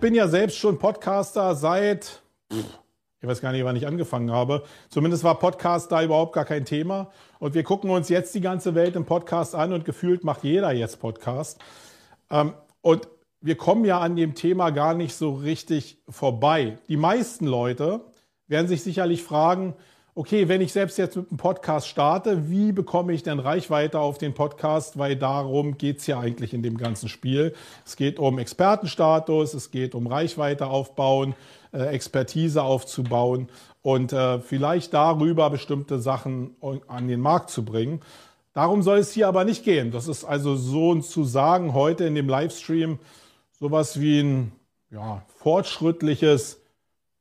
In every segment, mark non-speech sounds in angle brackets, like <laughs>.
bin ja selbst schon Podcaster seit, ich weiß gar nicht, wann ich angefangen habe. Zumindest war Podcast da überhaupt gar kein Thema. Und wir gucken uns jetzt die ganze Welt im Podcast an und gefühlt macht jeder jetzt Podcast. Ähm, und wir kommen ja an dem Thema gar nicht so richtig vorbei. Die meisten Leute werden sich sicherlich fragen, okay, wenn ich selbst jetzt mit einem Podcast starte, wie bekomme ich denn Reichweite auf den Podcast? Weil darum geht's ja eigentlich in dem ganzen Spiel. Es geht um Expertenstatus, es geht um Reichweite aufbauen, äh, Expertise aufzubauen und äh, vielleicht darüber bestimmte Sachen an den Markt zu bringen. Darum soll es hier aber nicht gehen. Das ist also so zu sagen heute in dem Livestream sowas wie ein ja, fortschrittliches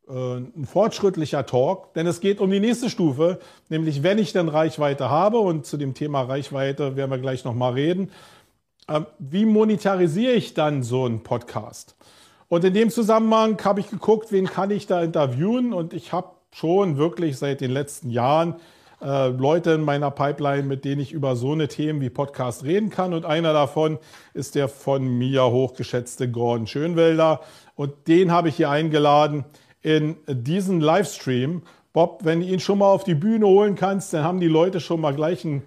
ein fortschrittlicher Talk, denn es geht um die nächste Stufe, nämlich wenn ich dann Reichweite habe und zu dem Thema Reichweite werden wir gleich nochmal reden, ähm, wie monetarisiere ich dann so einen Podcast? Und in dem Zusammenhang habe ich geguckt, wen kann ich da interviewen und ich habe schon wirklich seit den letzten Jahren äh, Leute in meiner Pipeline, mit denen ich über so eine Themen wie Podcast reden kann. Und einer davon ist der von mir hochgeschätzte Gordon Schönwelder. Und den habe ich hier eingeladen in diesen Livestream. Bob, wenn du ihn schon mal auf die Bühne holen kannst, dann haben die Leute schon mal gleich ein,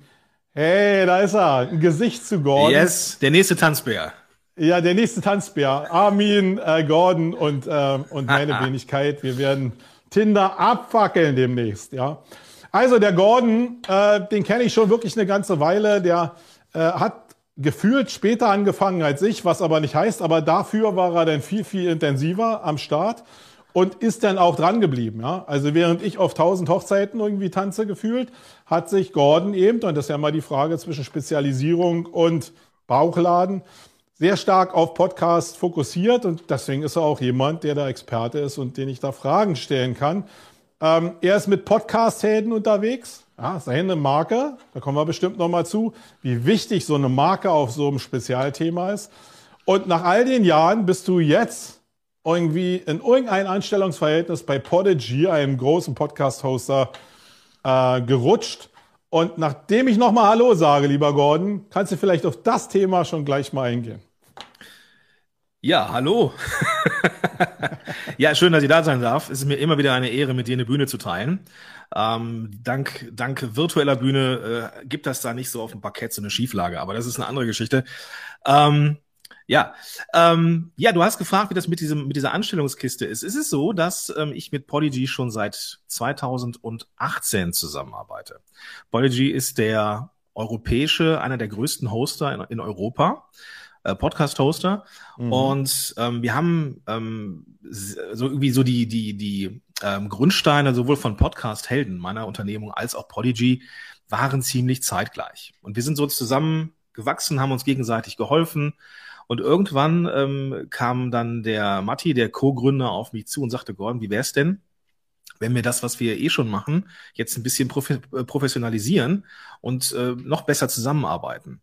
hey, da ist er, ein Gesicht zu Gordon. Yes, der nächste Tanzbär. Ja, der nächste Tanzbär. Armin, äh, Gordon und, äh, und meine <laughs> Wenigkeit. Wir werden Tinder abfackeln demnächst, ja. Also der Gordon, äh, den kenne ich schon wirklich eine ganze Weile. Der äh, hat gefühlt später angefangen als ich, was aber nicht heißt, aber dafür war er dann viel, viel intensiver am Start und ist dann auch dran geblieben. Ja? Also während ich auf tausend Hochzeiten irgendwie tanze gefühlt, hat sich Gordon eben, und das ist ja mal die Frage zwischen Spezialisierung und Bauchladen, sehr stark auf Podcast fokussiert und deswegen ist er auch jemand, der da Experte ist und den ich da Fragen stellen kann. Ähm, er ist mit Podcast-Helden unterwegs. Ja, seine Marke, da kommen wir bestimmt nochmal zu, wie wichtig so eine Marke auf so einem Spezialthema ist. Und nach all den Jahren bist du jetzt irgendwie in irgendein Anstellungsverhältnis bei Podigy, einem großen Podcast-Hoster, äh, gerutscht. Und nachdem ich nochmal Hallo sage, lieber Gordon, kannst du vielleicht auf das Thema schon gleich mal eingehen. Ja, hallo. ja, schön, dass ich da sein darf. Es ist mir immer wieder eine Ehre, mit dir eine Bühne zu teilen. Ähm, dank, dank virtueller Bühne äh, gibt das da nicht so auf dem Parkett so eine Schieflage, aber das ist eine andere Geschichte. Ähm, ja, ähm, ja, du hast gefragt, wie das mit diesem mit dieser Anstellungskiste ist. Es ist so, dass ähm, ich mit Polygy schon seit 2018 zusammenarbeite. Polygy ist der europäische, einer der größten Hoster in, in Europa. Äh, Podcast-Hoster mhm. und ähm, wir haben ähm, so irgendwie so die die die ähm, Grundsteine sowohl von Podcast-Helden meiner Unternehmung als auch Podigy waren ziemlich zeitgleich und wir sind so zusammen gewachsen, haben uns gegenseitig geholfen und irgendwann ähm, kam dann der Matti, der Co-Gründer, auf mich zu und sagte, Gordon, wie wär's denn, wenn wir das, was wir eh schon machen, jetzt ein bisschen prof äh, professionalisieren und äh, noch besser zusammenarbeiten.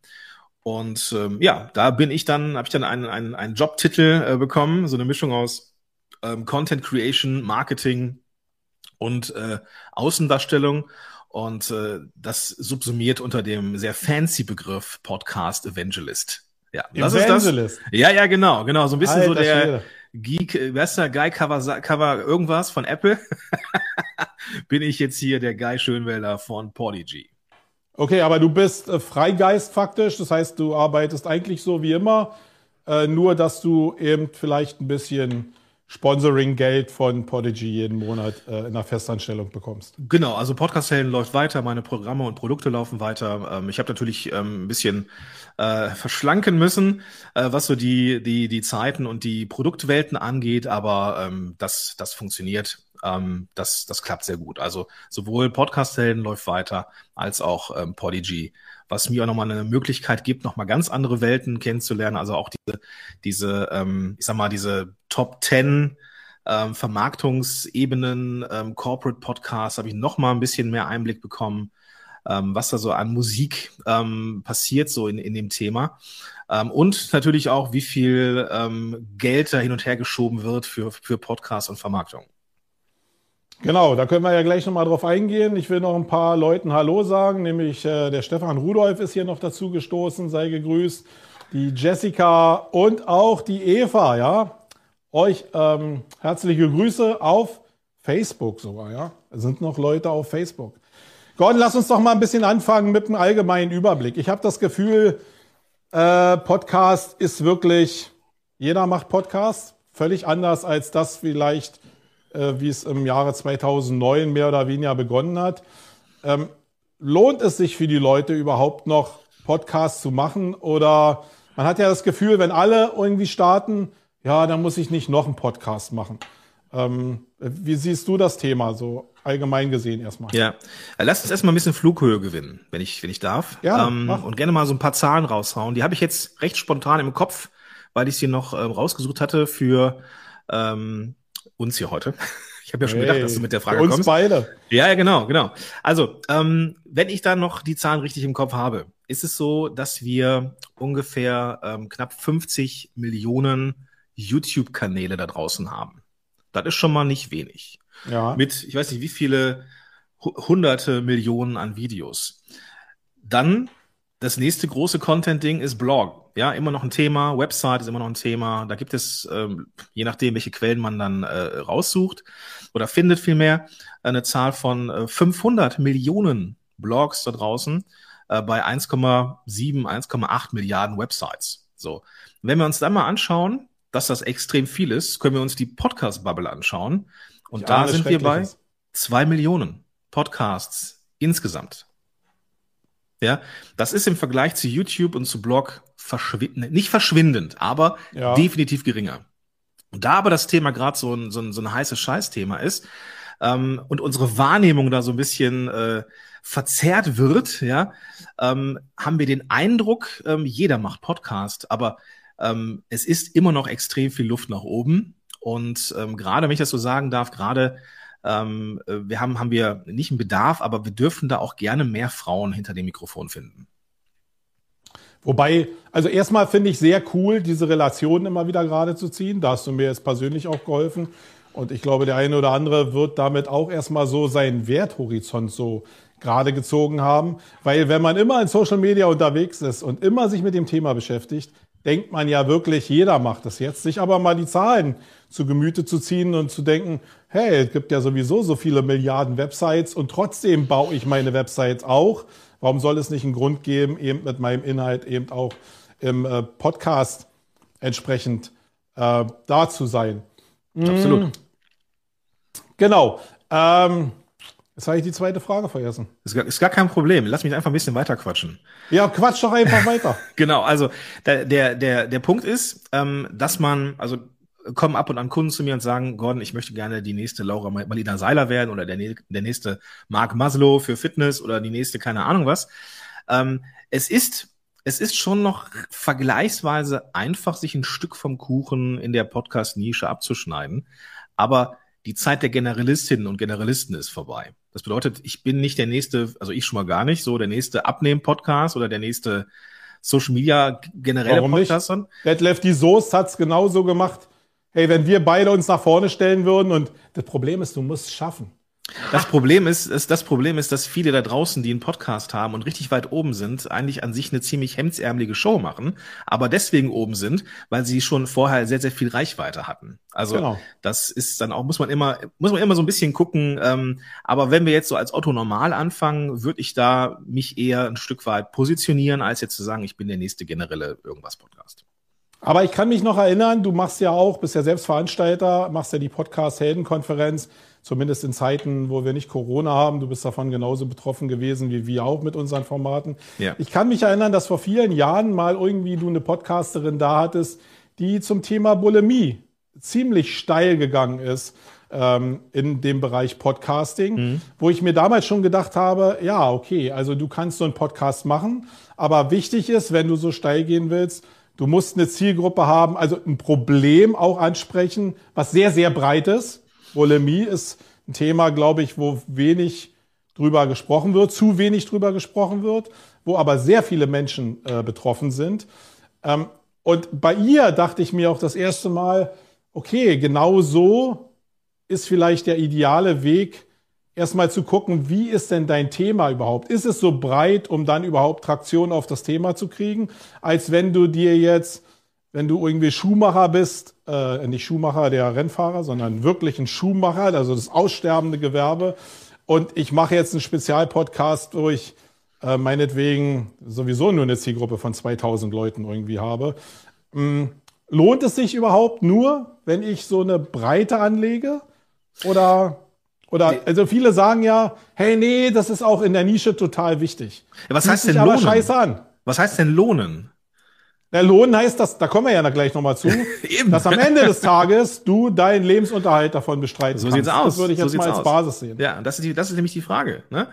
Und ähm, ja, da bin ich dann, habe ich dann einen, einen, einen Jobtitel äh, bekommen, so eine Mischung aus ähm, Content Creation, Marketing und äh, Außendarstellung. Und äh, das subsumiert unter dem sehr fancy Begriff Podcast Evangelist. Ja, das ist das. Ja, ja, genau, genau. So ein bisschen Alter, so der Schwede. Geek, ist der Guy Cover, Cover irgendwas von Apple? <laughs> Bin ich jetzt hier der Guy Schönwälder von Podigy. Okay, aber du bist äh, Freigeist faktisch. Das heißt, du arbeitest eigentlich so wie immer, äh, nur dass du eben vielleicht ein bisschen Sponsoring-Geld von Podigy jeden Monat äh, in einer Festanstellung bekommst. Genau, also Podcast-Helden läuft weiter, meine Programme und Produkte laufen weiter. Ähm, ich habe natürlich ähm, ein bisschen äh, verschlanken müssen, äh, was so die, die, die Zeiten und die Produktwelten angeht, aber ähm, das, das funktioniert. Ähm, das, das klappt sehr gut. Also sowohl Podcast-Helden läuft weiter, als auch ähm, Podigy was mir auch nochmal eine Möglichkeit gibt, nochmal ganz andere Welten kennenzulernen. Also auch diese, diese ähm, ich sag mal, diese Top 10 ähm, Vermarktungsebenen, ähm, Corporate Podcasts, habe ich nochmal ein bisschen mehr Einblick bekommen, ähm, was da so an Musik ähm, passiert, so in, in dem Thema. Ähm, und natürlich auch, wie viel ähm, Geld da hin und her geschoben wird für, für Podcasts und Vermarktung. Genau, da können wir ja gleich nochmal drauf eingehen. Ich will noch ein paar Leuten Hallo sagen, nämlich äh, der Stefan Rudolf ist hier noch dazu gestoßen, sei gegrüßt. Die Jessica und auch die Eva, ja. euch ähm, herzliche Grüße auf Facebook sogar, ja. Es sind noch Leute auf Facebook. Gordon, lass uns doch mal ein bisschen anfangen mit einem allgemeinen Überblick. Ich habe das Gefühl, äh, Podcast ist wirklich, jeder macht Podcast, völlig anders als das vielleicht, äh, wie es im Jahre 2009 mehr oder weniger begonnen hat. Ähm, lohnt es sich für die Leute überhaupt noch Podcasts zu machen oder man hat ja das Gefühl, wenn alle irgendwie starten, ja, dann muss ich nicht noch einen Podcast machen. Ähm, wie siehst du das Thema so allgemein gesehen erstmal? Ja, äh, lass uns erstmal ein bisschen Flughöhe gewinnen, wenn ich, wenn ich darf. Ja, ähm, und gerne mal so ein paar Zahlen raushauen. Die habe ich jetzt recht spontan im Kopf, weil ich sie noch ähm, rausgesucht hatte für ähm, uns hier heute. <laughs> Ich habe ja schon hey, gedacht, dass du mit der Frage uns kommst. beide. Ja, ja, genau, genau. Also, ähm, wenn ich da noch die Zahlen richtig im Kopf habe, ist es so, dass wir ungefähr ähm, knapp 50 Millionen YouTube-Kanäle da draußen haben. Das ist schon mal nicht wenig. Ja. Mit, ich weiß nicht, wie viele hunderte Millionen an Videos. Dann das nächste große Content-Ding ist Blog. Ja, immer noch ein Thema. Website ist immer noch ein Thema. Da gibt es, ähm, je nachdem, welche Quellen man dann äh, raussucht oder findet vielmehr, eine Zahl von äh, 500 Millionen Blogs da draußen äh, bei 1,7, 1,8 Milliarden Websites. So. Wenn wir uns dann mal anschauen, dass das extrem viel ist, können wir uns die Podcast-Bubble anschauen. Und ich da sind wir bei zwei Millionen Podcasts insgesamt. Ja, das ist im Vergleich zu YouTube und zu Blog verschwindend, nicht verschwindend, aber ja. definitiv geringer. Und da aber das Thema gerade so ein, so ein, so ein heißes Scheißthema ist ähm, und unsere Wahrnehmung da so ein bisschen äh, verzerrt wird, ja, ähm, haben wir den Eindruck, ähm, jeder macht Podcast, aber ähm, es ist immer noch extrem viel Luft nach oben. Und ähm, gerade, wenn ich das so sagen darf, gerade ähm, äh, wir haben, haben wir nicht einen Bedarf, aber wir dürfen da auch gerne mehr Frauen hinter dem Mikrofon finden. Wobei, also erstmal finde ich sehr cool, diese Relationen immer wieder gerade zu ziehen. Da hast du mir jetzt persönlich auch geholfen. Und ich glaube, der eine oder andere wird damit auch erstmal so seinen Werthorizont so gerade gezogen haben. Weil wenn man immer in Social Media unterwegs ist und immer sich mit dem Thema beschäftigt, denkt man ja wirklich, jeder macht das jetzt, sich aber mal die Zahlen zu Gemüte zu ziehen und zu denken, hey, es gibt ja sowieso so viele Milliarden Websites und trotzdem baue ich meine Websites auch. Warum soll es nicht einen Grund geben, eben mit meinem Inhalt eben auch im äh, Podcast entsprechend äh, da zu sein? Absolut. Genau. Ähm, Jetzt habe ich die zweite Frage vergessen. Ist gar, ist gar kein Problem. Lass mich einfach ein bisschen weiter quatschen. Ja, quatsch doch einfach weiter. <laughs> genau, also der, der, der, der Punkt ist, ähm, dass man, also kommen ab und an Kunden zu mir und sagen, Gordon, ich möchte gerne die nächste Laura Malina Seiler werden oder der, der nächste Mark Maslow für Fitness oder die nächste keine Ahnung was. Ähm, es ist es ist schon noch vergleichsweise einfach, sich ein Stück vom Kuchen in der Podcast-Nische abzuschneiden. Aber die Zeit der Generalistinnen und Generalisten ist vorbei. Das bedeutet, ich bin nicht der nächste, also ich schon mal gar nicht, so der nächste Abnehmen-Podcast oder der nächste Social Media generelle Warum Podcast. Nicht? Detlef, die Soest hat's genauso gemacht. Hey, wenn wir beide uns nach vorne stellen würden und das Problem ist, du musst es schaffen. Das Problem ist, ist, das Problem ist, dass viele da draußen, die einen Podcast haben und richtig weit oben sind, eigentlich an sich eine ziemlich hemdsärmelige Show machen, aber deswegen oben sind, weil sie schon vorher sehr, sehr viel Reichweite hatten. Also genau. das ist dann auch, muss man immer, muss man immer so ein bisschen gucken. Ähm, aber wenn wir jetzt so als Otto normal anfangen, würde ich da mich eher ein Stück weit positionieren, als jetzt zu sagen, ich bin der nächste generelle irgendwas Podcast. Aber ich kann mich noch erinnern, du machst ja auch, bist ja selbst Veranstalter, machst ja die Podcast-Heldenkonferenz zumindest in Zeiten, wo wir nicht Corona haben. Du bist davon genauso betroffen gewesen wie wir auch mit unseren Formaten. Ja. Ich kann mich erinnern, dass vor vielen Jahren mal irgendwie du eine Podcasterin da hattest, die zum Thema Bulimie ziemlich steil gegangen ist ähm, in dem Bereich Podcasting, mhm. wo ich mir damals schon gedacht habe, ja, okay, also du kannst so einen Podcast machen, aber wichtig ist, wenn du so steil gehen willst, du musst eine Zielgruppe haben, also ein Problem auch ansprechen, was sehr, sehr breit ist. Bulimie ist ein Thema, glaube ich, wo wenig drüber gesprochen wird, zu wenig drüber gesprochen wird, wo aber sehr viele Menschen äh, betroffen sind. Ähm, und bei ihr dachte ich mir auch das erste Mal, okay, genau so ist vielleicht der ideale Weg, erstmal zu gucken, wie ist denn dein Thema überhaupt? Ist es so breit, um dann überhaupt Traktion auf das Thema zu kriegen, als wenn du dir jetzt wenn du irgendwie Schuhmacher bist, äh, nicht Schuhmacher der Rennfahrer, sondern wirklich ein Schuhmacher, also das aussterbende Gewerbe. Und ich mache jetzt einen Spezialpodcast, wo ich äh, meinetwegen sowieso nur eine Zielgruppe von 2000 Leuten irgendwie habe. Ähm, lohnt es sich überhaupt nur, wenn ich so eine Breite anlege? Oder, oder, also viele sagen ja, hey, nee, das ist auch in der Nische total wichtig. Ja, was heißt denn lohnen? scheiße an. Was heißt denn lohnen? Der Lohn heißt, dass, da kommen wir ja gleich nochmal zu, <laughs> dass am Ende des Tages du deinen Lebensunterhalt davon bestreiten so kannst. So sieht's aus. Das würde ich jetzt so mal als aus. Basis sehen. Ja, das ist, die, das ist nämlich die Frage. Ne?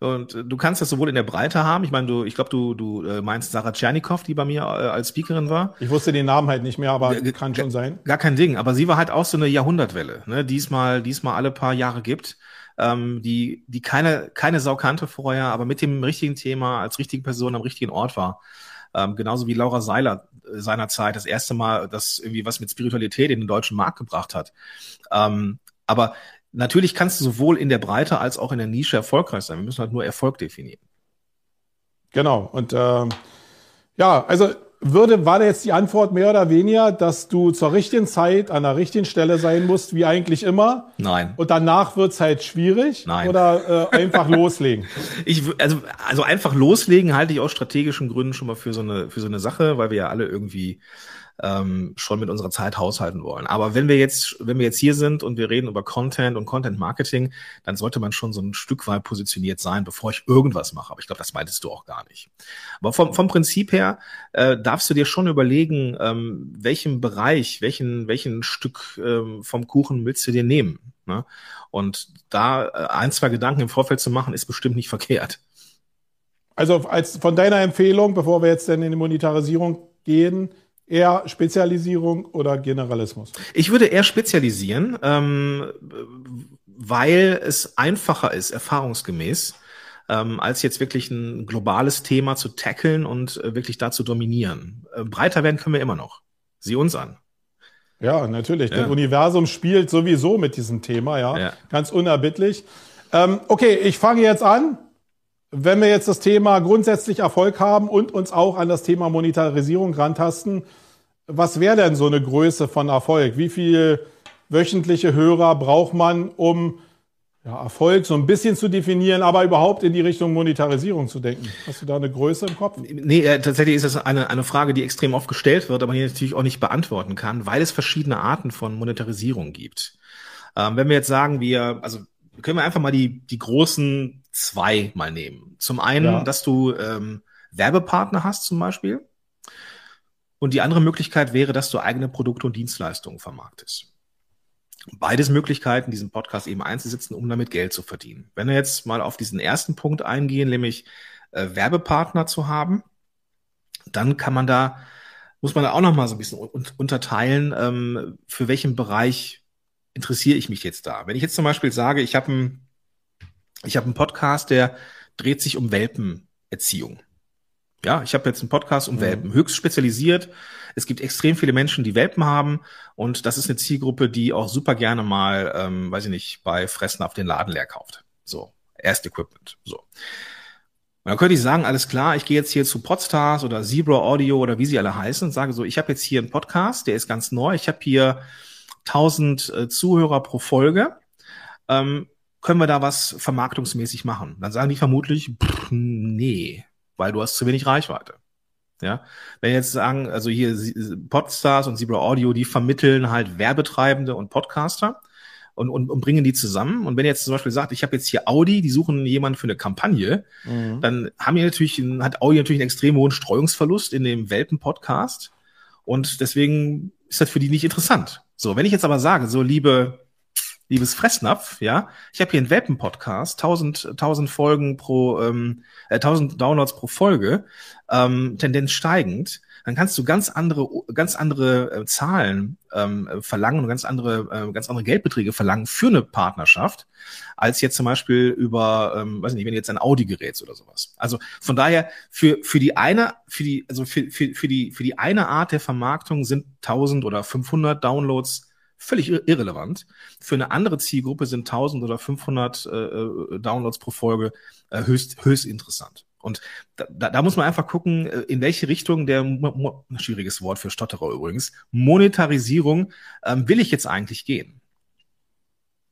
Und du kannst das sowohl in der Breite haben. Ich meine, du, ich glaube, du, du äh, meinst Sarah Tschernikow, die bei mir äh, als Speakerin war. Ich wusste den Namen halt nicht mehr, aber G kann schon sein. Gar kein Ding. Aber sie war halt auch so eine Jahrhundertwelle, ne? diesmal, diesmal alle paar Jahre gibt ähm, die, die keine, keine Sau kannte vorher, aber mit dem richtigen Thema, als richtige Person am richtigen Ort war. Ähm, genauso wie Laura Seiler äh, seinerzeit das erste Mal das irgendwie was mit Spiritualität in den deutschen Markt gebracht hat. Ähm, aber natürlich kannst du sowohl in der Breite als auch in der Nische erfolgreich sein. Wir müssen halt nur Erfolg definieren. Genau. Und äh, ja, also würde, war da jetzt die Antwort mehr oder weniger, dass du zur richtigen Zeit an der richtigen Stelle sein musst, wie eigentlich immer? Nein. Und danach wird's halt schwierig? Nein. Oder äh, einfach <laughs> loslegen? Ich, also, also einfach loslegen halte ich aus strategischen Gründen schon mal für so eine, für so eine Sache, weil wir ja alle irgendwie ähm, schon mit unserer Zeit haushalten wollen. Aber wenn wir jetzt, wenn wir jetzt hier sind und wir reden über Content und Content Marketing, dann sollte man schon so ein Stück weit positioniert sein, bevor ich irgendwas mache. Aber ich glaube, das meintest du auch gar nicht. Aber vom, vom Prinzip her äh, darfst du dir schon überlegen, ähm, welchen Bereich, welchen, welchen Stück ähm, vom Kuchen willst du dir nehmen. Ne? Und da äh, ein, zwei Gedanken im Vorfeld zu machen, ist bestimmt nicht <laughs> verkehrt. Also als von deiner Empfehlung, bevor wir jetzt dann in die Monetarisierung gehen, Eher Spezialisierung oder Generalismus? Ich würde eher spezialisieren, ähm, weil es einfacher ist, erfahrungsgemäß, ähm, als jetzt wirklich ein globales Thema zu tackeln und äh, wirklich da zu dominieren. Äh, breiter werden können wir immer noch. Sieh uns an. Ja, natürlich. Ja. Das Universum spielt sowieso mit diesem Thema, ja. ja. Ganz unerbittlich. Ähm, okay, ich fange jetzt an. Wenn wir jetzt das Thema grundsätzlich Erfolg haben und uns auch an das Thema Monetarisierung rantasten, was wäre denn so eine Größe von Erfolg? Wie viel wöchentliche Hörer braucht man, um ja, Erfolg so ein bisschen zu definieren, aber überhaupt in die Richtung Monetarisierung zu denken. Hast du da eine Größe im Kopf? Nee, äh, tatsächlich ist das eine, eine Frage, die extrem oft gestellt wird, aber die natürlich auch nicht beantworten kann, weil es verschiedene Arten von Monetarisierung gibt. Ähm, wenn wir jetzt sagen, wir, also können wir einfach mal die, die großen zwei mal nehmen. Zum einen, ja. dass du ähm, Werbepartner hast zum Beispiel. Und die andere Möglichkeit wäre, dass du eigene Produkte und Dienstleistungen vermarktest. Beides Möglichkeiten, diesen Podcast eben einzusetzen, um damit Geld zu verdienen. Wenn wir jetzt mal auf diesen ersten Punkt eingehen, nämlich äh, Werbepartner zu haben, dann kann man da, muss man da auch noch mal so ein bisschen unterteilen, ähm, für welchen Bereich interessiere ich mich jetzt da. Wenn ich jetzt zum Beispiel sage, ich habe einen ich habe einen Podcast, der dreht sich um Welpenerziehung. Ja, ich habe jetzt einen Podcast um mhm. Welpen, höchst spezialisiert. Es gibt extrem viele Menschen, die Welpen haben und das ist eine Zielgruppe, die auch super gerne mal, ähm, weiß ich nicht, bei Fressen auf den Laden leer kauft. So, Erst Equipment. So. Und dann könnte ich sagen, alles klar, ich gehe jetzt hier zu Podstars oder Zebra Audio oder wie sie alle heißen und sage so, ich habe jetzt hier einen Podcast, der ist ganz neu, ich habe hier 1000 äh, Zuhörer pro Folge. Ähm, können wir da was vermarktungsmäßig machen? Dann sagen die vermutlich, pff, nee, weil du hast zu wenig Reichweite. Ja, wenn jetzt sagen, also hier Podstars und Zebra Audio, die vermitteln halt Werbetreibende und Podcaster und, und, und bringen die zusammen. Und wenn ihr jetzt zum Beispiel sagt, ich habe jetzt hier Audi, die suchen jemanden für eine Kampagne, mhm. dann haben die natürlich, hat Audi natürlich einen extrem hohen Streuungsverlust in dem Welpen-Podcast. Und deswegen ist das für die nicht interessant. So, wenn ich jetzt aber sage, so liebe liebes Fressnapf, ja, ich habe hier einen Welpen-Podcast, 1000, 1000 Folgen pro, ähm, äh, 1000 Downloads pro Folge, ähm, Tendenz steigend, dann kannst du ganz andere, ganz andere äh, Zahlen ähm, verlangen und ganz andere, äh, ganz andere Geldbeträge verlangen für eine Partnerschaft, als jetzt zum Beispiel über, ähm, weiß nicht, wenn jetzt ein Audi gerätst oder sowas. Also von daher für für die eine, für die also für für für die für die eine Art der Vermarktung sind 1000 oder 500 Downloads völlig irrelevant. Für eine andere Zielgruppe sind 1000 oder 500 äh, äh, Downloads pro Folge äh, höchst, höchst interessant. Und da, da muss man einfach gucken, äh, in welche Richtung der, schwieriges Wort für Stotterer übrigens, Monetarisierung ähm, will ich jetzt eigentlich gehen.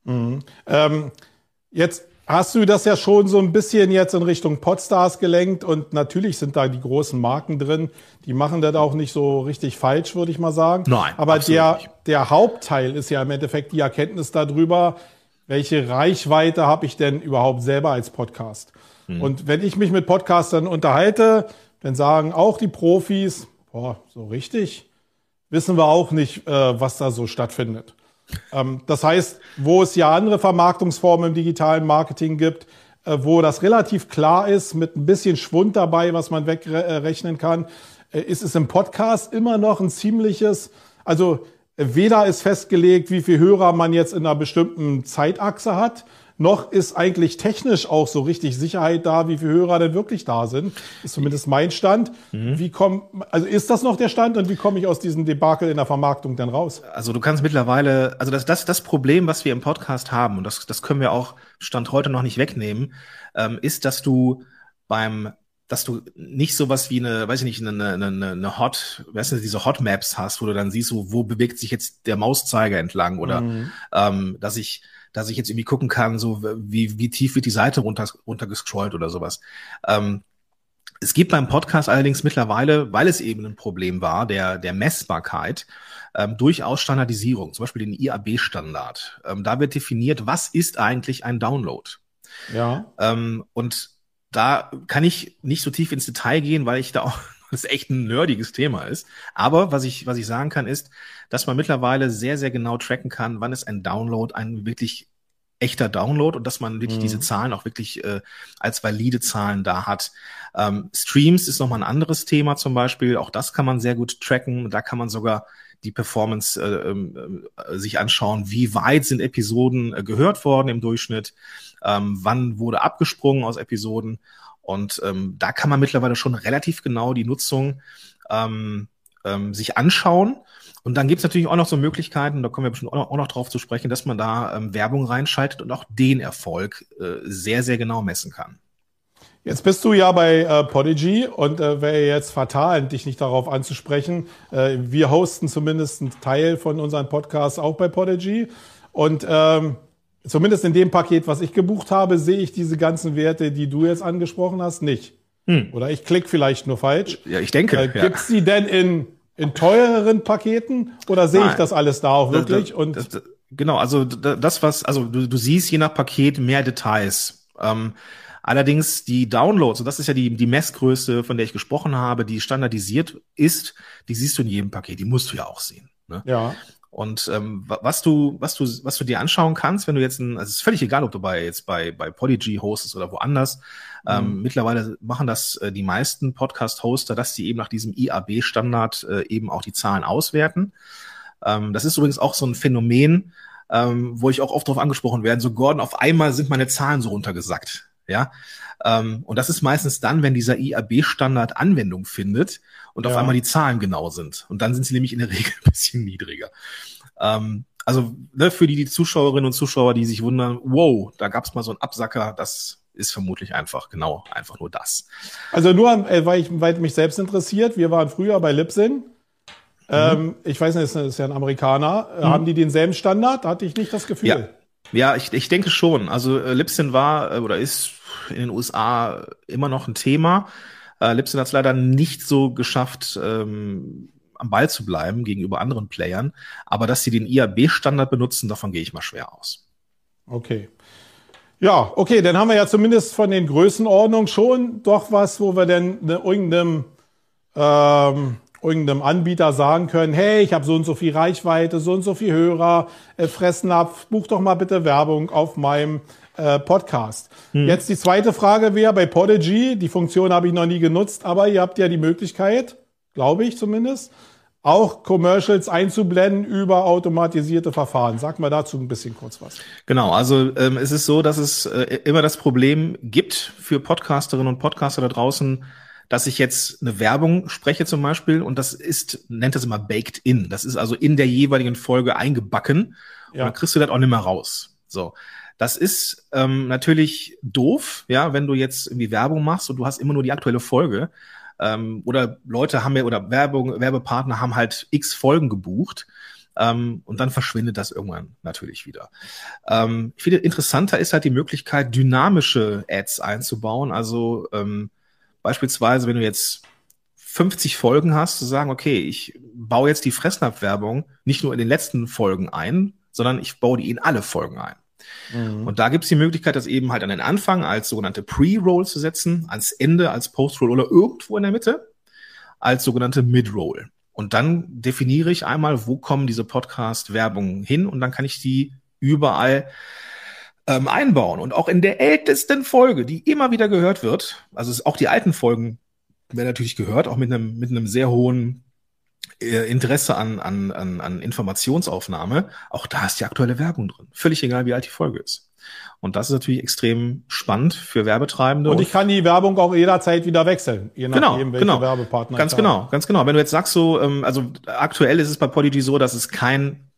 Mhm. Ähm, jetzt hast du das ja schon so ein bisschen jetzt in Richtung Podstars gelenkt und natürlich sind da die großen Marken drin. Die machen das auch nicht so richtig falsch, würde ich mal sagen. Nein. Aber der, der Hauptteil ist ja im Endeffekt die Erkenntnis darüber, welche Reichweite habe ich denn überhaupt selber als Podcast? Mhm. Und wenn ich mich mit Podcastern unterhalte, dann sagen auch die Profis, boah, so richtig wissen wir auch nicht, äh, was da so stattfindet. Ähm, das heißt, wo es ja andere Vermarktungsformen im digitalen Marketing gibt, äh, wo das relativ klar ist, mit ein bisschen Schwund dabei, was man wegrechnen kann, äh, ist es im Podcast immer noch ein ziemliches, also weder ist festgelegt, wie viel Hörer man jetzt in einer bestimmten Zeitachse hat, noch ist eigentlich technisch auch so richtig Sicherheit da, wie viele Hörer denn wirklich da sind. Ist zumindest mein Stand. Mhm. Wie komm, also ist das noch der Stand und wie komme ich aus diesem Debakel in der Vermarktung denn raus? Also du kannst mittlerweile, also das, das, das Problem, was wir im Podcast haben, und das, das können wir auch Stand heute noch nicht wegnehmen, ähm, ist, dass du beim dass du nicht sowas wie eine, weiß ich nicht, eine, eine, eine Hot, weißt du, diese Hot Maps hast, wo du dann siehst, wo, wo bewegt sich jetzt der Mauszeiger entlang oder mhm. ähm, dass ich dass ich jetzt irgendwie gucken kann, so wie, wie tief wird die Seite runter, runtergescrollt oder sowas. Ähm, es gibt beim Podcast allerdings mittlerweile, weil es eben ein Problem war, der, der Messbarkeit, ähm, durchaus Standardisierung, zum Beispiel den IAB-Standard. Ähm, da wird definiert, was ist eigentlich ein Download? Ja. Ähm, und da kann ich nicht so tief ins Detail gehen, weil ich da auch das echt ein nerdiges Thema ist. Aber was ich, was ich sagen kann, ist, dass man mittlerweile sehr, sehr genau tracken kann, wann ist ein Download ein wirklich echter Download und dass man wirklich mhm. diese Zahlen auch wirklich äh, als valide Zahlen da hat. Ähm, Streams ist nochmal ein anderes Thema zum Beispiel. Auch das kann man sehr gut tracken. Da kann man sogar die Performance äh, äh, sich anschauen, wie weit sind Episoden äh, gehört worden im Durchschnitt, ähm, wann wurde abgesprungen aus Episoden. Und ähm, da kann man mittlerweile schon relativ genau die Nutzung ähm, ähm, sich anschauen. Und dann gibt es natürlich auch noch so Möglichkeiten, da kommen wir bestimmt auch noch, drauf zu sprechen, dass man da ähm, Werbung reinschaltet und auch den Erfolg äh, sehr, sehr genau messen kann. Jetzt bist du ja bei äh, Podigy und äh, wäre jetzt fatal, dich nicht darauf anzusprechen. Äh, wir hosten zumindest einen Teil von unseren Podcasts auch bei Podigy. Und ähm, zumindest in dem Paket, was ich gebucht habe, sehe ich diese ganzen Werte, die du jetzt angesprochen hast, nicht. Hm. Oder ich klicke vielleicht nur falsch. Ja, ich denke. Äh, ja. Gibt es die denn in, in teureren Paketen oder sehe ich das alles da auch wirklich? Das, das, und das, genau, also das, was, also du, du siehst je nach Paket mehr Details. Ähm, allerdings die Downloads, und das ist ja die, die Messgröße, von der ich gesprochen habe, die standardisiert ist, die siehst du in jedem Paket, die musst du ja auch sehen. Ne? Ja. Und ähm, was du, was du, was du dir anschauen kannst, wenn du jetzt ein, also es ist völlig egal, ob du bei jetzt bei bei Podigy hostest oder woanders. Ähm, mhm. Ähm, mittlerweile machen das äh, die meisten Podcast-Hoster, dass sie eben nach diesem IAB-Standard äh, eben auch die Zahlen auswerten. Ähm, das ist übrigens auch so ein Phänomen, ähm, wo ich auch oft darauf angesprochen werde. So Gordon, auf einmal sind meine Zahlen so runtergesackt. Ja, ähm, und das ist meistens dann, wenn dieser IAB-Standard Anwendung findet und ja. auf einmal die Zahlen genau sind. Und dann sind sie nämlich in der <laughs> Regel ein bisschen niedriger. Ähm, also ne, für die, die Zuschauerinnen und Zuschauer, die sich wundern, wow, da gab es mal so einen Absacker, das ist vermutlich einfach genau einfach nur das. Also nur, äh, weil, ich, weil mich selbst interessiert, wir waren früher bei Libsyn. Mhm. Ähm, ich weiß nicht, das ist ja ein Amerikaner. Mhm. Haben die denselben Standard? Hatte ich nicht das Gefühl. Ja, ja ich, ich denke schon. Also äh, Libsyn war äh, oder ist in den USA immer noch ein Thema. Äh, Lipson hat es leider nicht so geschafft, ähm, am Ball zu bleiben gegenüber anderen Playern. Aber dass sie den IAB-Standard benutzen, davon gehe ich mal schwer aus. Okay. Ja, okay, dann haben wir ja zumindest von den Größenordnungen schon doch was, wo wir denn ne, irgendeinem, ähm, irgendeinem Anbieter sagen können, hey, ich habe so und so viel Reichweite, so und so viel Hörer, äh, fressen ab, buch doch mal bitte Werbung auf meinem äh, Podcast. Hm. Jetzt die zweite Frage wäre bei Podigy, die Funktion habe ich noch nie genutzt, aber ihr habt ja die Möglichkeit, glaube ich zumindest, auch Commercials einzublenden über automatisierte Verfahren. Sag mal dazu ein bisschen kurz was. Genau, also ähm, es ist so, dass es äh, immer das Problem gibt für Podcasterinnen und Podcaster da draußen, dass ich jetzt eine Werbung spreche zum Beispiel und das ist, nennt das immer baked in. Das ist also in der jeweiligen Folge eingebacken ja. und dann kriegst du das auch nicht mehr raus. So. Das ist ähm, natürlich doof, ja, wenn du jetzt irgendwie Werbung machst und du hast immer nur die aktuelle Folge. Ähm, oder Leute haben ja, oder Werbung, Werbepartner haben halt x Folgen gebucht. Ähm, und dann verschwindet das irgendwann natürlich wieder. Ähm, ich finde, interessanter ist halt die Möglichkeit, dynamische Ads einzubauen. Also ähm, beispielsweise, wenn du jetzt 50 Folgen hast, zu sagen, okay, ich baue jetzt die Fressnapf-Werbung nicht nur in den letzten Folgen ein, sondern ich baue die in alle Folgen ein. Mhm. Und da gibt es die Möglichkeit, das eben halt an den Anfang als sogenannte Pre-Roll zu setzen, ans Ende als Post-Roll oder irgendwo in der Mitte als sogenannte Mid-Roll. Und dann definiere ich einmal, wo kommen diese Podcast-Werbungen hin und dann kann ich die überall ähm, einbauen. Und auch in der ältesten Folge, die immer wieder gehört wird, also auch die alten Folgen werden natürlich gehört, auch mit einem, mit einem sehr hohen Interesse an, an, an, an Informationsaufnahme, auch da ist die aktuelle Werbung drin. Völlig egal, wie alt die Folge ist. Und das ist natürlich extrem spannend für Werbetreibende. Und ich kann die Werbung auch jederzeit wieder wechseln, je genau, nachdem, welche genau. Werbepartner. Ganz genau, ganz genau. Wenn du jetzt sagst so, ähm, also aktuell ist es bei Podigy so, dass es kein,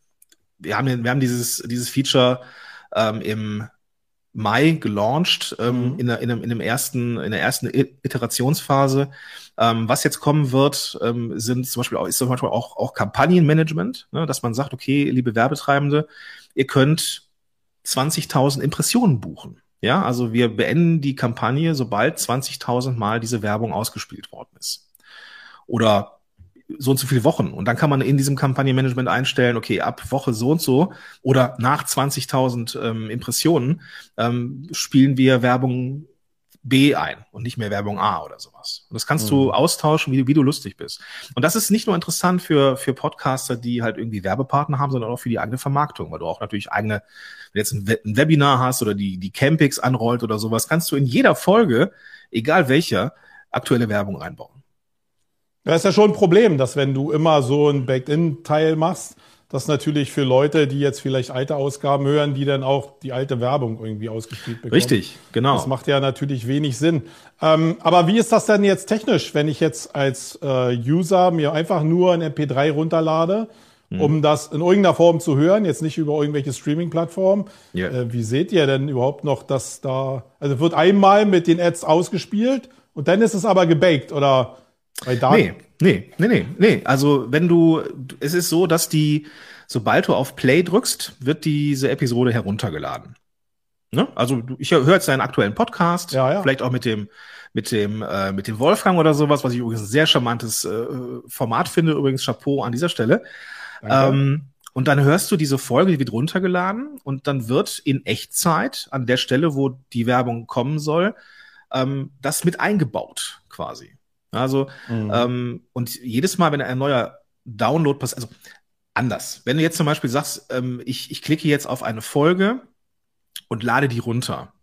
wir haben, wir haben dieses, dieses Feature ähm, im Mai gelauncht, ähm, mhm. in, der, in, dem, in dem ersten, in der ersten Iterationsphase. Ähm, was jetzt kommen wird, ähm, sind zum Beispiel auch, ist zum Beispiel auch, auch Kampagnenmanagement, ne, dass man sagt, okay, liebe Werbetreibende, ihr könnt 20.000 Impressionen buchen. Ja, also wir beenden die Kampagne, sobald 20.000 Mal diese Werbung ausgespielt worden ist. Oder so und so viele Wochen. Und dann kann man in diesem Kampagnenmanagement einstellen, okay, ab Woche so und so oder nach 20.000 ähm, Impressionen ähm, spielen wir Werbung B ein und nicht mehr Werbung A oder sowas. Und das kannst mhm. du austauschen, wie, wie du lustig bist. Und das ist nicht nur interessant für, für Podcaster, die halt irgendwie Werbepartner haben, sondern auch für die eigene Vermarktung, weil du auch natürlich eigene, wenn du jetzt ein, ein Webinar hast oder die, die Campix anrollt oder sowas, kannst du in jeder Folge, egal welcher, aktuelle Werbung einbauen. Das ist ja schon ein Problem, dass wenn du immer so ein Backed-In-Teil machst, das natürlich für Leute, die jetzt vielleicht alte Ausgaben hören, die dann auch die alte Werbung irgendwie ausgespielt bekommen. Richtig, genau. Das macht ja natürlich wenig Sinn. Ähm, aber wie ist das denn jetzt technisch, wenn ich jetzt als äh, User mir einfach nur ein MP3 runterlade, mhm. um das in irgendeiner Form zu hören, jetzt nicht über irgendwelche Streaming-Plattformen? Yeah. Äh, wie seht ihr denn überhaupt noch, dass da, also wird einmal mit den Ads ausgespielt und dann ist es aber gebaked oder bei Daten? Nee, nee, nee, nee, nee. Also wenn du, es ist so, dass die, sobald du auf Play drückst, wird diese Episode heruntergeladen. Ne? Also ich höre jetzt deinen aktuellen Podcast, ja, ja. vielleicht auch mit dem mit dem äh, mit dem Wolfgang oder sowas, was ich übrigens ein sehr charmantes äh, Format finde. Übrigens Chapeau an dieser Stelle. Ähm, und dann hörst du diese Folge, die wird runtergeladen und dann wird in Echtzeit an der Stelle, wo die Werbung kommen soll, ähm, das mit eingebaut quasi. Also, mhm. ähm, und jedes Mal, wenn ein neuer Download passiert, also anders. Wenn du jetzt zum Beispiel sagst, ähm, ich, ich klicke jetzt auf eine Folge und lade die runter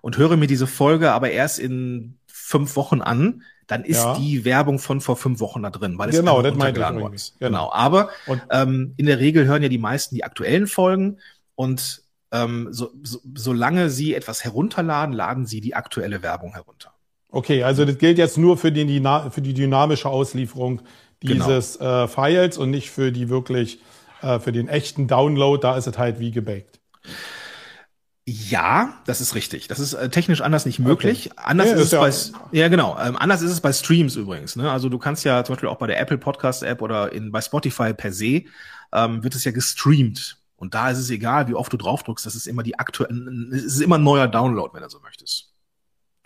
und höre mir diese Folge aber erst in fünf Wochen an, dann ist ja. die Werbung von vor fünf Wochen da drin, weil es genau, das runtergeladen worden ist. Genau. genau. Aber ähm, in der Regel hören ja die meisten die aktuellen Folgen und ähm, so, so, solange sie etwas herunterladen, laden sie die aktuelle Werbung herunter. Okay, also das gilt jetzt nur für die, für die dynamische Auslieferung genau. dieses genau. äh, Files und nicht für die wirklich, äh, für den echten Download, da ist es halt wie gebaked. Ja, das ist richtig. Das ist äh, technisch anders nicht möglich. Okay. Anders ja, ist, es ja bei, ja genau. Ähm, anders ist es bei Streams übrigens. Ne? Also du kannst ja zum Beispiel auch bei der Apple Podcast App oder in, bei Spotify per se ähm, wird es ja gestreamt. Und da ist es egal, wie oft du draufdrückst. Das ist immer die aktuelle, es ist immer ein neuer Download, wenn du so möchtest.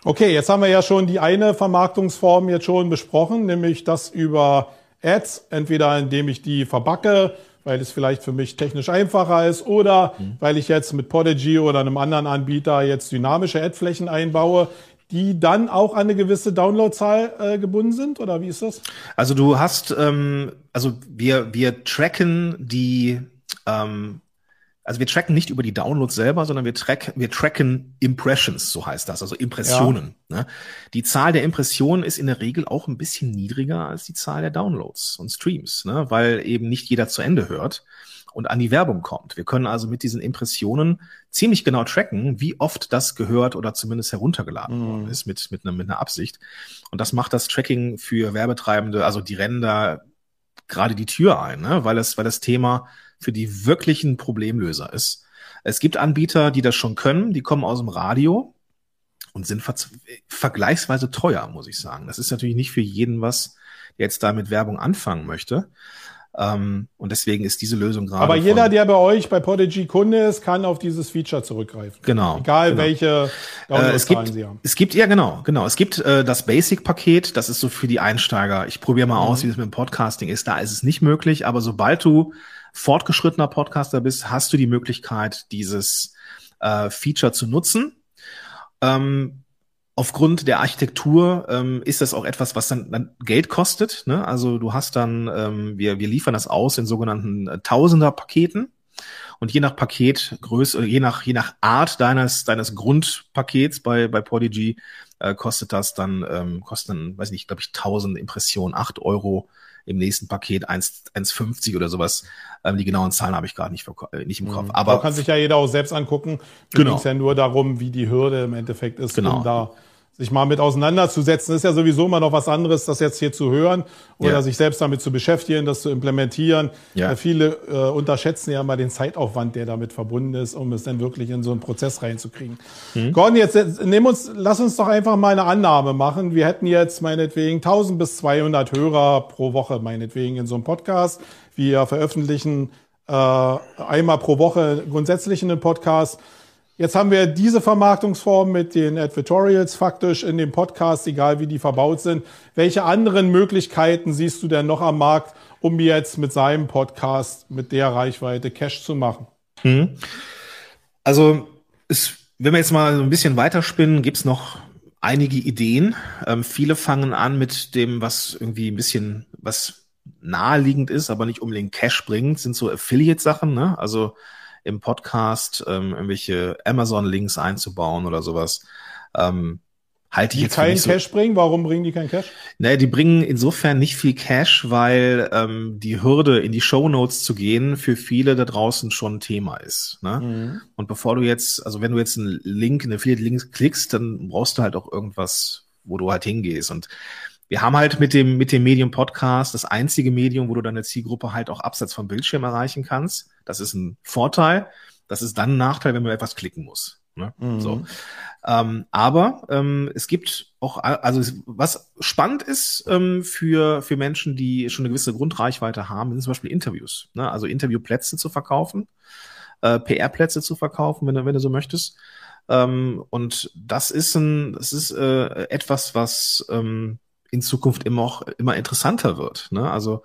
Okay, jetzt haben wir ja schon die eine Vermarktungsform jetzt schon besprochen, nämlich das über Ads, entweder indem ich die verbacke, weil es vielleicht für mich technisch einfacher ist, oder mhm. weil ich jetzt mit Podigy oder einem anderen Anbieter jetzt dynamische Adflächen einbaue, die dann auch an eine gewisse Downloadzahl äh, gebunden sind, oder wie ist das? Also du hast, ähm, also wir wir tracken die ähm, also wir tracken nicht über die Downloads selber, sondern wir, track, wir tracken Impressions, so heißt das, also Impressionen. Ja. Ne? Die Zahl der Impressionen ist in der Regel auch ein bisschen niedriger als die Zahl der Downloads und Streams, ne? weil eben nicht jeder zu Ende hört und an die Werbung kommt. Wir können also mit diesen Impressionen ziemlich genau tracken, wie oft das gehört oder zumindest heruntergeladen mm. worden ist mit, mit, einer, mit einer Absicht. Und das macht das Tracking für Werbetreibende, also die da gerade die Tür ein, ne? weil, es, weil das Thema für die wirklichen Problemlöser ist. Es gibt Anbieter, die das schon können, die kommen aus dem Radio und sind ver vergleichsweise teuer, muss ich sagen. Das ist natürlich nicht für jeden was, der jetzt da mit Werbung anfangen möchte. Ähm, und deswegen ist diese Lösung gerade. Aber jeder, der bei euch bei Podigy Kunde ist, kann auf dieses Feature zurückgreifen. Genau. Egal genau. welche äh, es gibt, Sie haben. Es gibt, ja genau, genau. Es gibt äh, das Basic-Paket, das ist so für die Einsteiger. Ich probiere mal mhm. aus, wie das mit dem Podcasting ist. Da ist es nicht möglich, aber sobald du fortgeschrittener Podcaster bist, hast du die Möglichkeit, dieses äh, Feature zu nutzen. Ähm, aufgrund der Architektur ähm, ist das auch etwas, was dann, dann Geld kostet. Ne? Also du hast dann, ähm, wir, wir liefern das aus in sogenannten äh, Tausender-Paketen. Und je nach Paket, Größe, je nach, je nach Art deines, deines Grundpakets bei, bei Podigy, äh, kostet das dann, ähm, kostet dann, weiß nicht, glaube ich, 1000 Impressionen, 8 Euro im nächsten Paket 1,50 oder sowas. Ähm, die genauen Zahlen habe ich gerade nicht, äh, nicht im Kopf. Mhm. Aber da kann sich ja jeder auch selbst angucken. Genau. ging ja nur darum, wie die Hürde im Endeffekt ist, genau. um da sich mal mit auseinanderzusetzen. Ist ja sowieso immer noch was anderes, das jetzt hier zu hören oder ja. sich selbst damit zu beschäftigen, das zu implementieren. Ja. Viele äh, unterschätzen ja mal den Zeitaufwand, der damit verbunden ist, um es dann wirklich in so einen Prozess reinzukriegen. Mhm. Gordon, jetzt nehm uns, lass uns doch einfach mal eine Annahme machen. Wir hätten jetzt meinetwegen 1000 bis 200 Hörer pro Woche meinetwegen in so einem Podcast. Wir veröffentlichen äh, einmal pro Woche grundsätzlich in den Podcast. Jetzt haben wir diese Vermarktungsform mit den Advertorials faktisch in dem Podcast, egal wie die verbaut sind. Welche anderen Möglichkeiten siehst du denn noch am Markt, um jetzt mit seinem Podcast mit der Reichweite Cash zu machen? Hm. Also, es, wenn wir jetzt mal ein bisschen weiterspinnen, gibt's noch einige Ideen. Ähm, viele fangen an mit dem, was irgendwie ein bisschen, was naheliegend ist, aber nicht unbedingt Cash bringt, sind so Affiliate-Sachen, ne? Also im Podcast ähm, irgendwelche Amazon-Links einzubauen oder sowas. Ähm, halte ich die jetzt keinen so, Cash bringen? Warum bringen die keinen Cash? Naja, die bringen insofern nicht viel Cash, weil ähm, die Hürde, in die Show Notes zu gehen, für viele da draußen schon ein Thema ist. Ne? Mhm. Und bevor du jetzt, also wenn du jetzt einen Link, eine Affiliate-Link klickst, dann brauchst du halt auch irgendwas, wo du halt hingehst. Und wir haben halt mit dem, mit dem Medium Podcast das einzige Medium, wo du deine Zielgruppe halt auch abseits vom Bildschirm erreichen kannst. Das ist ein Vorteil. Das ist dann ein Nachteil, wenn man etwas klicken muss. Ne? Mhm. So. Ähm, aber ähm, es gibt auch, also was spannend ist ähm, für, für Menschen, die schon eine gewisse Grundreichweite haben, sind zum Beispiel Interviews. Ne? Also Interviewplätze zu verkaufen, äh, PR-Plätze zu verkaufen, wenn du, wenn du so möchtest. Ähm, und das ist ein, das ist äh, etwas, was ähm, in Zukunft immer auch immer interessanter wird. Ne? Also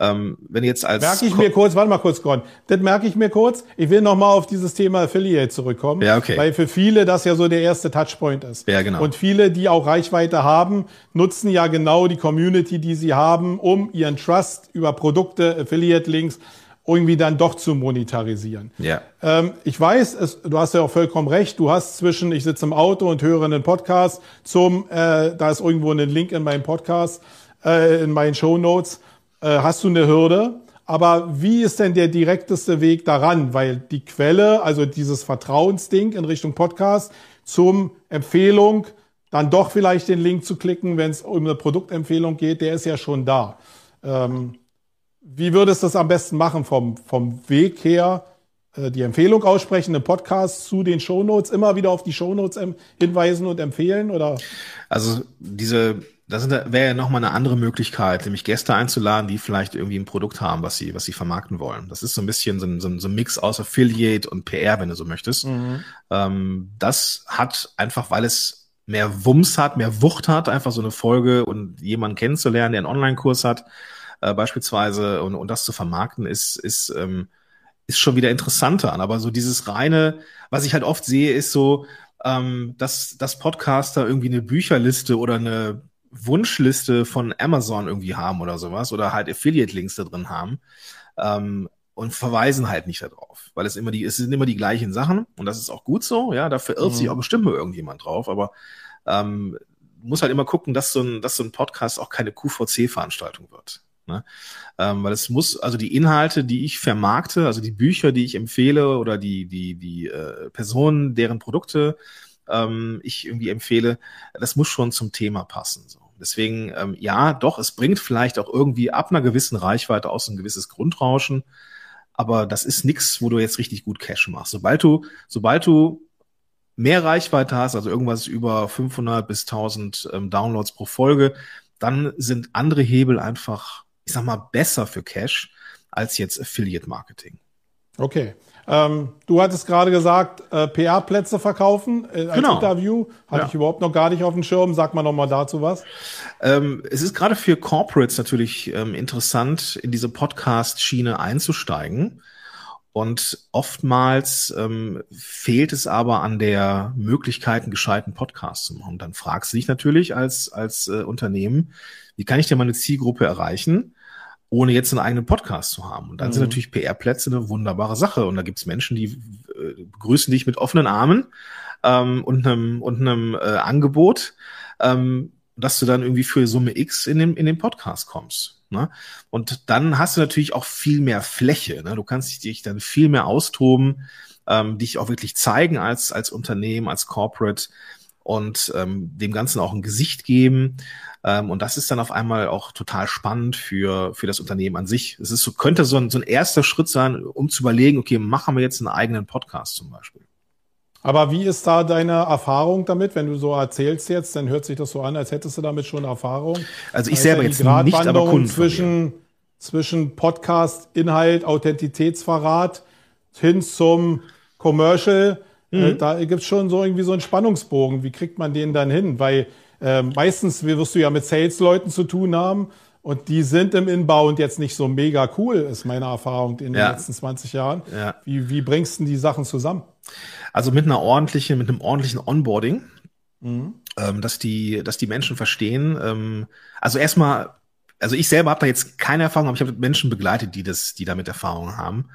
ähm, wenn jetzt als merke ich mir kurz, warte mal kurz, Gordon, das merke ich mir kurz. Ich will noch mal auf dieses Thema Affiliate zurückkommen, ja, okay. weil für viele das ja so der erste Touchpoint ist. Ja, genau. Und viele, die auch Reichweite haben, nutzen ja genau die Community, die sie haben, um ihren Trust über Produkte, Affiliate-Links irgendwie dann doch zu monetarisieren. Ja. Ähm, ich weiß, es, du hast ja auch vollkommen recht, du hast zwischen, ich sitze im Auto und höre einen Podcast zum, äh, da ist irgendwo ein Link in meinem Podcast, äh, in meinen Show Notes, äh, hast du eine Hürde. Aber wie ist denn der direkteste Weg daran? Weil die Quelle, also dieses Vertrauensding in Richtung Podcast zum Empfehlung, dann doch vielleicht den Link zu klicken, wenn es um eine Produktempfehlung geht, der ist ja schon da. Ähm, wie würdest du das am besten machen vom, vom Weg her? Äh, die Empfehlung aussprechen im Podcast zu den Shownotes, immer wieder auf die Shownotes hinweisen und empfehlen oder? Also diese, das wäre ja nochmal eine andere Möglichkeit, nämlich Gäste einzuladen, die vielleicht irgendwie ein Produkt haben, was sie, was sie vermarkten wollen. Das ist so ein bisschen so ein, so ein, so ein Mix aus Affiliate und PR, wenn du so möchtest. Mhm. Ähm, das hat einfach, weil es mehr Wumms hat, mehr Wucht hat, einfach so eine Folge und jemanden kennenzulernen, der einen Online-Kurs hat, äh, beispielsweise und, und das zu vermarkten, ist, ist, ähm, ist schon wieder interessanter. Aber so dieses reine, was ich halt oft sehe, ist so, ähm, dass, dass Podcaster irgendwie eine Bücherliste oder eine Wunschliste von Amazon irgendwie haben oder sowas oder halt Affiliate-Links da drin haben ähm, und verweisen halt nicht darauf, weil es immer die, es sind immer die gleichen Sachen und das ist auch gut so, ja, da verirrt mhm. sich auch bestimmt mal irgendjemand drauf, aber ähm, muss halt immer gucken, dass so ein, dass so ein Podcast auch keine QVC-Veranstaltung wird. Ne? Ähm, weil es muss, also die Inhalte, die ich vermarkte, also die Bücher, die ich empfehle oder die, die, die äh, Personen, deren Produkte ähm, ich irgendwie empfehle, das muss schon zum Thema passen. So. Deswegen, ähm, ja, doch, es bringt vielleicht auch irgendwie ab einer gewissen Reichweite aus ein gewisses Grundrauschen. aber das ist nix, wo du jetzt richtig gut Cash machst. Sobald du, sobald du mehr Reichweite hast, also irgendwas über 500 bis 1000 ähm, Downloads pro Folge, dann sind andere Hebel einfach, ich sag mal, besser für Cash als jetzt Affiliate Marketing. Okay. Ähm, du hattest gerade gesagt, äh, PR-Plätze verkaufen äh, als genau. Interview. Hatte ja. ich überhaupt noch gar nicht auf dem Schirm. Sag mal noch mal dazu was. Ähm, es ist gerade für Corporates natürlich ähm, interessant, in diese Podcast-Schiene einzusteigen. Und oftmals ähm, fehlt es aber an der Möglichkeit, einen gescheiten Podcast zu machen. Dann fragst du dich natürlich als, als äh, Unternehmen, wie kann ich denn meine Zielgruppe erreichen, ohne jetzt einen eigenen Podcast zu haben? Und dann mhm. sind natürlich PR-Plätze eine wunderbare Sache. Und da gibt es Menschen, die äh, begrüßen dich mit offenen Armen ähm, und einem, und einem äh, Angebot, ähm, dass du dann irgendwie für Summe X in den, in den Podcast kommst. Ne? Und dann hast du natürlich auch viel mehr Fläche. Ne? Du kannst dich dann viel mehr austoben, ähm, dich auch wirklich zeigen als, als Unternehmen, als Corporate und ähm, dem Ganzen auch ein Gesicht geben. Ähm, und das ist dann auf einmal auch total spannend für, für das Unternehmen an sich. Es ist so, könnte so ein, so ein erster Schritt sein, um zu überlegen, okay, machen wir jetzt einen eigenen Podcast zum Beispiel. Aber wie ist da deine Erfahrung damit? Wenn du so erzählst jetzt, dann hört sich das so an, als hättest du damit schon Erfahrung. Also ich selber jetzt nicht, aber Kunden zwischen, zwischen Podcast, Inhalt, Authentitätsverrat hin zum Commercial. Äh, mhm. Da gibt's schon so irgendwie so einen Spannungsbogen. Wie kriegt man den dann hin? Weil äh, meistens wirst du ja mit Sales-Leuten zu tun haben und die sind im Inbound jetzt nicht so mega cool, ist meine Erfahrung in ja. den letzten 20 Jahren. Ja. Wie, wie bringst du die Sachen zusammen? Also mit einer ordentlichen, mit einem ordentlichen Onboarding, mhm. ähm, dass die, dass die Menschen verstehen. Ähm, also erstmal, also ich selber habe da jetzt keine Erfahrung, aber ich habe Menschen begleitet, die das, die damit Erfahrung haben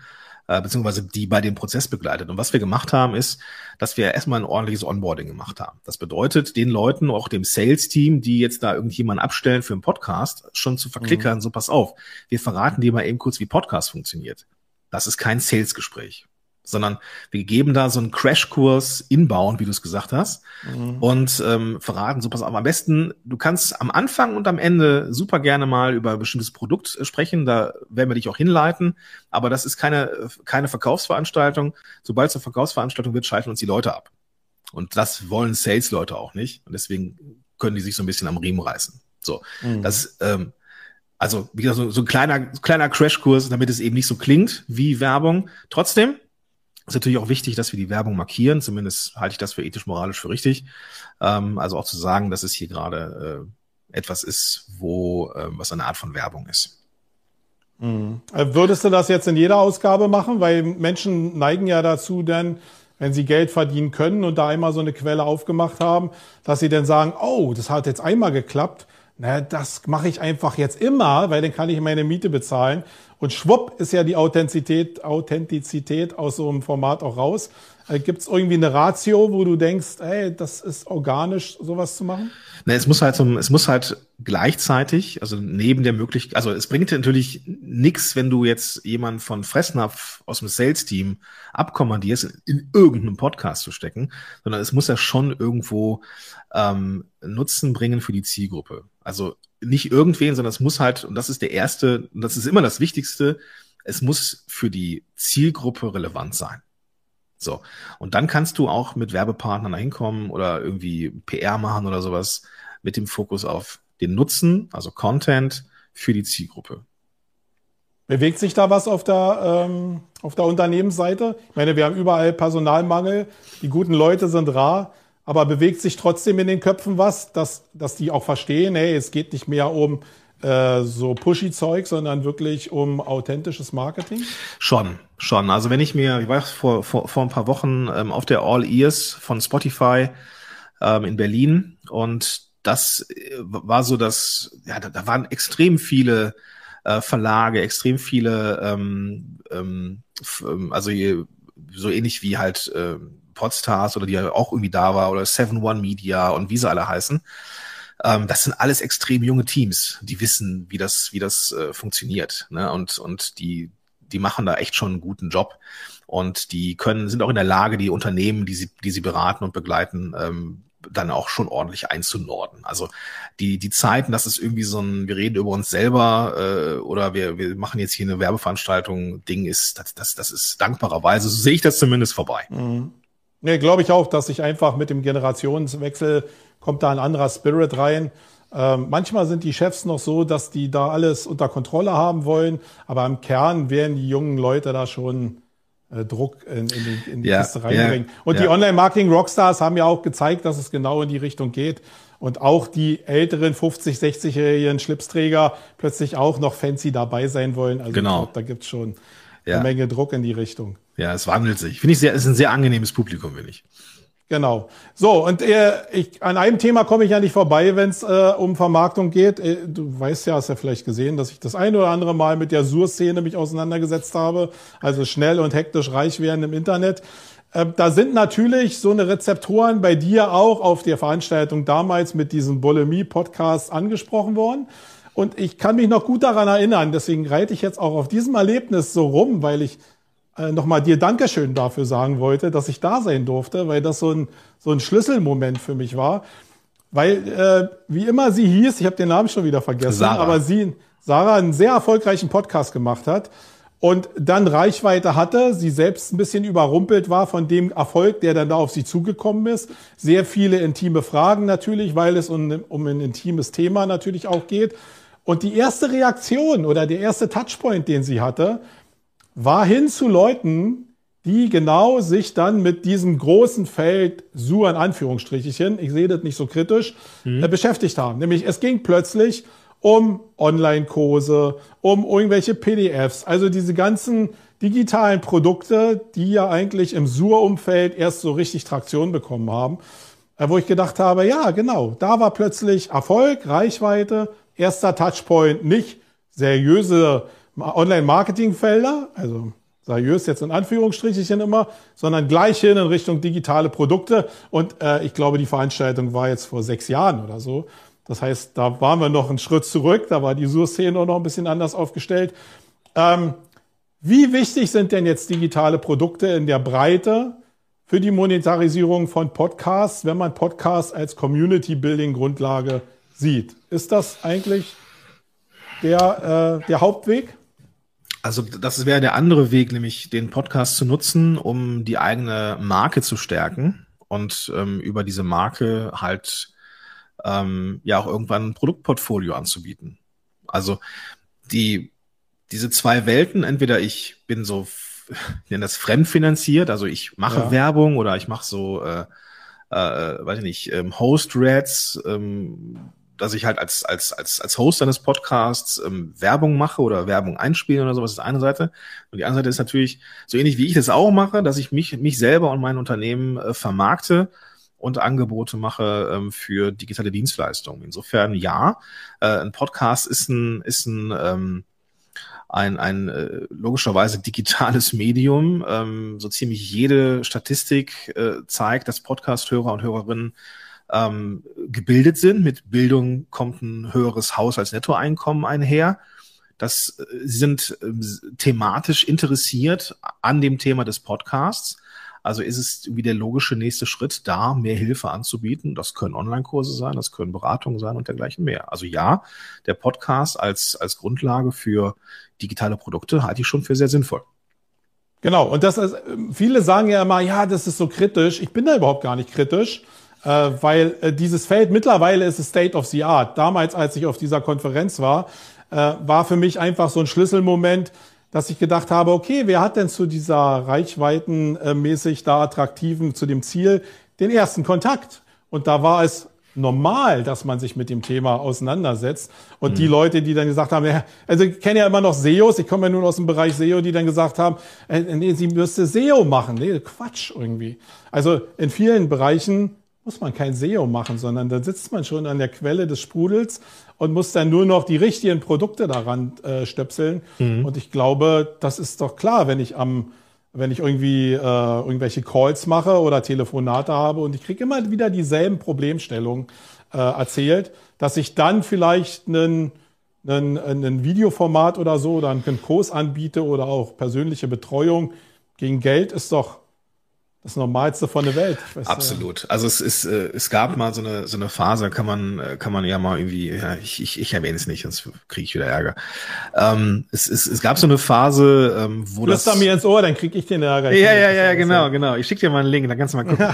äh, beziehungsweise die bei dem Prozess begleitet. Und was wir gemacht haben, ist, dass wir erstmal ein ordentliches Onboarding gemacht haben. Das bedeutet, den Leuten, auch dem Sales-Team, die jetzt da irgendjemanden abstellen für einen Podcast, schon zu verklickern, mhm. so pass auf, wir verraten dir mal eben kurz, wie Podcast funktioniert. Das ist kein Sales-Gespräch sondern wir geben da so einen Crashkurs inbauen, wie du es gesagt hast, mhm. und ähm, verraten, so pass auf, am besten, du kannst am Anfang und am Ende super gerne mal über ein bestimmtes Produkt sprechen, da werden wir dich auch hinleiten, aber das ist keine, keine Verkaufsveranstaltung. Sobald es eine Verkaufsveranstaltung wird, schalten uns die Leute ab. Und das wollen Sales-Leute auch nicht. Und deswegen können die sich so ein bisschen am Riemen reißen. So, mhm. das ähm, also wie gesagt, so, so ein kleiner, kleiner Crashkurs, damit es eben nicht so klingt wie Werbung. Trotzdem, ist natürlich auch wichtig, dass wir die Werbung markieren. Zumindest halte ich das für ethisch-moralisch für richtig. Ähm, also auch zu sagen, dass es hier gerade äh, etwas ist, wo äh, was eine Art von Werbung ist. Mhm. Äh, würdest du das jetzt in jeder Ausgabe machen? Weil Menschen neigen ja dazu, denn wenn sie Geld verdienen können und da einmal so eine Quelle aufgemacht haben, dass sie dann sagen, oh, das hat jetzt einmal geklappt. Na, das mache ich einfach jetzt immer, weil dann kann ich meine Miete bezahlen. Und schwupp ist ja die Authentizität, Authentizität aus so einem Format auch raus. Äh, Gibt es irgendwie eine Ratio, wo du denkst, ey, das ist organisch, sowas zu machen? Ne, es muss halt so, es muss halt gleichzeitig, also neben der Möglichkeit, also es bringt natürlich nichts, wenn du jetzt jemanden von Fressnapf aus dem Sales-Team abkommandierst, in irgendeinem Podcast zu stecken, sondern es muss ja schon irgendwo ähm, Nutzen bringen für die Zielgruppe. Also nicht irgendwen, sondern es muss halt, und das ist der erste, und das ist immer das Wichtigste, es muss für die Zielgruppe relevant sein. So. Und dann kannst du auch mit Werbepartnern hinkommen oder irgendwie PR machen oder sowas mit dem Fokus auf den Nutzen, also Content für die Zielgruppe. Bewegt sich da was auf der, ähm, auf der Unternehmensseite? Ich meine, wir haben überall Personalmangel, die guten Leute sind rar. Aber bewegt sich trotzdem in den Köpfen was, dass, dass die auch verstehen, hey, es geht nicht mehr um äh, so pushy-Zeug, sondern wirklich um authentisches Marketing? Schon, schon. Also wenn ich mir, ich war vor, vor, vor ein paar Wochen ähm, auf der All Ears von Spotify ähm, in Berlin und das äh, war so, dass ja, da, da waren extrem viele äh, Verlage, extrem viele, ähm, ähm, ähm also so ähnlich wie halt äh, Podstars oder die ja auch irgendwie da war oder Seven One Media und wie sie alle heißen. Ähm, das sind alles extrem junge Teams, die wissen, wie das, wie das äh, funktioniert. Ne? Und, und die, die machen da echt schon einen guten Job. Und die können, sind auch in der Lage, die Unternehmen, die sie, die sie beraten und begleiten, ähm, dann auch schon ordentlich einzunorden. Also die, die Zeiten, dass es irgendwie so ein, wir reden über uns selber äh, oder wir, wir machen jetzt hier eine Werbeveranstaltung, Ding ist, das, das, das ist dankbarerweise, so sehe ich das zumindest vorbei. Mhm. Nee, glaube ich auch, dass sich einfach mit dem Generationswechsel kommt da ein anderer Spirit rein. Ähm, manchmal sind die Chefs noch so, dass die da alles unter Kontrolle haben wollen, aber im Kern werden die jungen Leute da schon äh, Druck in, in die, in die ja, Kiste reinbringen. Ja, und ja. die Online-Marketing-Rockstars haben ja auch gezeigt, dass es genau in die Richtung geht. Und auch die älteren 50, 60-jährigen Schlipsträger plötzlich auch noch fancy dabei sein wollen. Also genau. Glaub, da gibt's schon eine Menge Druck in die Richtung. Ja, es wandelt sich. Finde ich sehr, ist ein sehr angenehmes Publikum, finde ich. Genau. So, und äh, ich, an einem Thema komme ich ja nicht vorbei, wenn es äh, um Vermarktung geht. Äh, du weißt ja, hast ja vielleicht gesehen, dass ich das ein oder andere Mal mit der Sur-Szene mich auseinandergesetzt habe. Also schnell und hektisch reich werden im Internet. Äh, da sind natürlich so eine Rezeptoren bei dir auch auf der Veranstaltung damals mit diesem Bulimie-Podcast angesprochen worden. Und ich kann mich noch gut daran erinnern, deswegen reite ich jetzt auch auf diesem Erlebnis so rum, weil ich äh, nochmal dir Dankeschön dafür sagen wollte, dass ich da sein durfte, weil das so ein, so ein Schlüsselmoment für mich war. Weil, äh, wie immer sie hieß, ich habe den Namen schon wieder vergessen, Sarah. aber sie, Sarah, einen sehr erfolgreichen Podcast gemacht hat und dann Reichweite hatte, sie selbst ein bisschen überrumpelt war von dem Erfolg, der dann da auf sie zugekommen ist. Sehr viele intime Fragen natürlich, weil es um, um ein intimes Thema natürlich auch geht. Und die erste Reaktion oder der erste Touchpoint, den sie hatte, war hin zu Leuten, die genau sich dann mit diesem großen Feld Sur in Anführungsstrichchen, ich sehe das nicht so kritisch, mhm. äh, beschäftigt haben. Nämlich es ging plötzlich um Online-Kurse, um irgendwelche PDFs, also diese ganzen digitalen Produkte, die ja eigentlich im Sur-Umfeld erst so richtig Traktion bekommen haben, wo ich gedacht habe, ja, genau, da war plötzlich Erfolg, Reichweite, erster Touchpoint, nicht seriöse Online-Marketing-Felder, also seriös jetzt in Anführungsstrichen immer, sondern gleich hin in Richtung digitale Produkte. Und äh, ich glaube, die Veranstaltung war jetzt vor sechs Jahren oder so. Das heißt, da waren wir noch einen Schritt zurück, da war die Sur-Szene noch ein bisschen anders aufgestellt. Ähm, wie wichtig sind denn jetzt digitale Produkte in der Breite für die Monetarisierung von Podcasts, wenn man Podcasts als Community-Building-Grundlage sieht? Ist das eigentlich der, äh, der Hauptweg? Also das wäre der andere Weg, nämlich den Podcast zu nutzen, um die eigene Marke zu stärken und ähm, über diese Marke halt ähm, ja auch irgendwann ein Produktportfolio anzubieten. Also die diese zwei Welten, entweder ich bin so, <laughs> ich nenne das fremdfinanziert, also ich mache ja. Werbung oder ich mache so, äh, äh, weiß ich nicht, ähm, Host-Rats, ähm, dass ich halt als, als, als, als Host eines Podcasts ähm, Werbung mache oder Werbung einspiele oder sowas, ist eine Seite. Und die andere Seite ist natürlich so ähnlich wie ich das auch mache, dass ich mich, mich selber und mein Unternehmen äh, vermarkte und Angebote mache ähm, für digitale Dienstleistungen. Insofern ja, äh, ein Podcast ist ein, ist ein, ähm, ein, ein äh, logischerweise digitales Medium. Ähm, so ziemlich jede Statistik äh, zeigt, dass Podcast-Hörer und Hörerinnen ähm, gebildet sind. Mit Bildung kommt ein höheres Haushaltsnettoeinkommen einher. Das äh, sind äh, thematisch interessiert an dem Thema des Podcasts. Also ist es irgendwie der logische nächste Schritt, da mehr Hilfe anzubieten. Das können Online-Kurse sein, das können Beratungen sein und dergleichen mehr. Also ja, der Podcast als, als Grundlage für digitale Produkte halte ich schon für sehr sinnvoll. Genau, und das ist, viele sagen ja immer, ja, das ist so kritisch. Ich bin da überhaupt gar nicht kritisch äh, weil äh, dieses Feld mittlerweile ist es State of the Art. Damals, als ich auf dieser Konferenz war, äh, war für mich einfach so ein Schlüsselmoment, dass ich gedacht habe, okay, wer hat denn zu dieser reichweitenmäßig da attraktiven, zu dem Ziel, den ersten Kontakt? Und da war es normal, dass man sich mit dem Thema auseinandersetzt. Und mhm. die Leute, die dann gesagt haben, also ich kenne ja immer noch SEOs, ich komme ja nun aus dem Bereich SEO, die dann gesagt haben, äh, nee, sie müsste SEO machen. Nee, Quatsch irgendwie. Also in vielen Bereichen muss man kein SEO machen, sondern da sitzt man schon an der Quelle des Sprudels und muss dann nur noch die richtigen Produkte daran äh, stöpseln. Mhm. Und ich glaube, das ist doch klar, wenn ich am wenn ich irgendwie äh, irgendwelche Calls mache oder Telefonate habe und ich kriege immer wieder dieselben Problemstellungen äh, erzählt, dass ich dann vielleicht einen, einen, einen Videoformat oder so oder einen Kurs anbiete oder auch persönliche Betreuung gegen Geld ist doch das Normalste von der Welt. Weiß, Absolut. Also es ist, äh, es gab mal so eine so eine Phase, kann man äh, kann man ja mal irgendwie, ja, ich, ich, ich erwähne es nicht, sonst kriege ich wieder Ärger. Ähm, es, es, es gab so eine Phase, ähm, wo Flüster das. mir ins Ohr, dann kriege ich den Ärger. Ja, ja, ja, genau, genau. Ich schicke dir mal einen Link, dann kannst du mal gucken.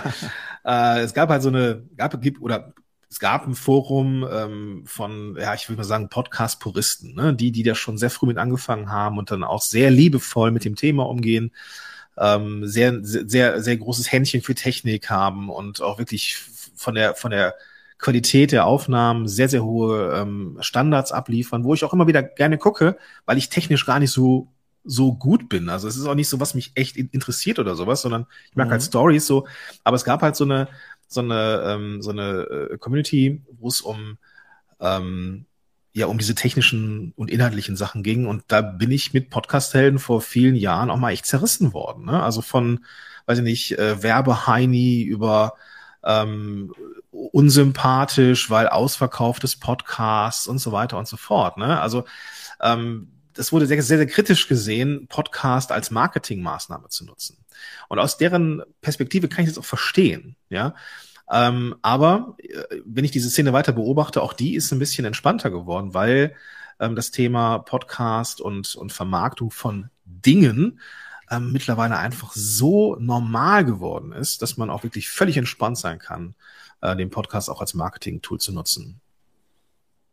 äh, es gab halt so eine, gab gibt oder es gab ein Forum ähm, von, ja, ich würde mal sagen, Podcast-Puristen, ne? die, die da schon sehr früh mit angefangen haben und dann auch sehr liebevoll mit dem Thema umgehen ähm, sehr, sehr, sehr großes Händchen für Technik haben und auch wirklich von der, von der Qualität der Aufnahmen sehr, sehr hohe ähm, Standards abliefern, wo ich auch immer wieder gerne gucke, weil ich technisch gar nicht so so gut bin. Also es ist auch nicht so, was mich echt interessiert oder sowas, sondern ich mag halt mhm. halt Stories so. Aber es gab halt so eine so eine ähm, so eine äh, Community, wo es um ähm, ja um diese technischen und inhaltlichen Sachen ging. Und da bin ich mit Podcast-Helden vor vielen Jahren auch mal echt zerrissen worden. Ne? Also von, weiß ich nicht, äh, Werbeheini über ähm, unsympathisch, weil ausverkauftes Podcasts und so weiter und so fort. Ne? Also ähm, das wurde sehr, sehr, sehr kritisch gesehen, Podcast als Marketingmaßnahme zu nutzen. Und aus deren Perspektive kann ich das auch verstehen. Ja, ähm, aber äh, wenn ich diese Szene weiter beobachte, auch die ist ein bisschen entspannter geworden, weil ähm, das Thema Podcast und, und Vermarktung von Dingen ähm, mittlerweile einfach so normal geworden ist, dass man auch wirklich völlig entspannt sein kann, äh, den Podcast auch als Marketing-Tool zu nutzen.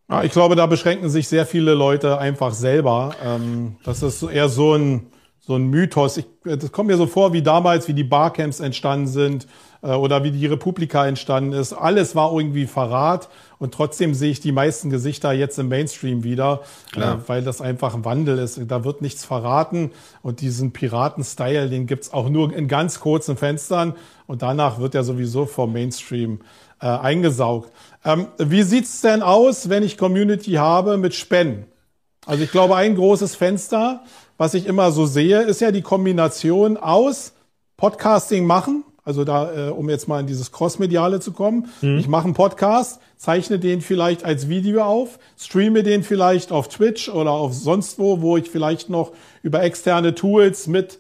Ja, ich glaube, da beschränken sich sehr viele Leute einfach selber. Ähm, das ist eher so ein, so ein Mythos. Ich, das kommt mir so vor, wie damals, wie die Barcamps entstanden sind äh, oder wie die Republika entstanden ist. Alles war irgendwie Verrat und trotzdem sehe ich die meisten Gesichter jetzt im Mainstream wieder, äh, weil das einfach ein Wandel ist. Da wird nichts verraten und diesen Piraten-Style, den gibt's auch nur in ganz kurzen Fenstern und danach wird er sowieso vom Mainstream äh, eingesaugt. Ähm, wie sieht's denn aus, wenn ich Community habe mit Spenden? Also ich glaube, ein großes Fenster, was ich immer so sehe, ist ja die Kombination aus Podcasting machen, also da, äh, um jetzt mal in dieses Crossmediale zu kommen. Mhm. Ich mache einen Podcast, zeichne den vielleicht als Video auf, streame den vielleicht auf Twitch oder auf sonst wo, wo ich vielleicht noch über externe Tools mit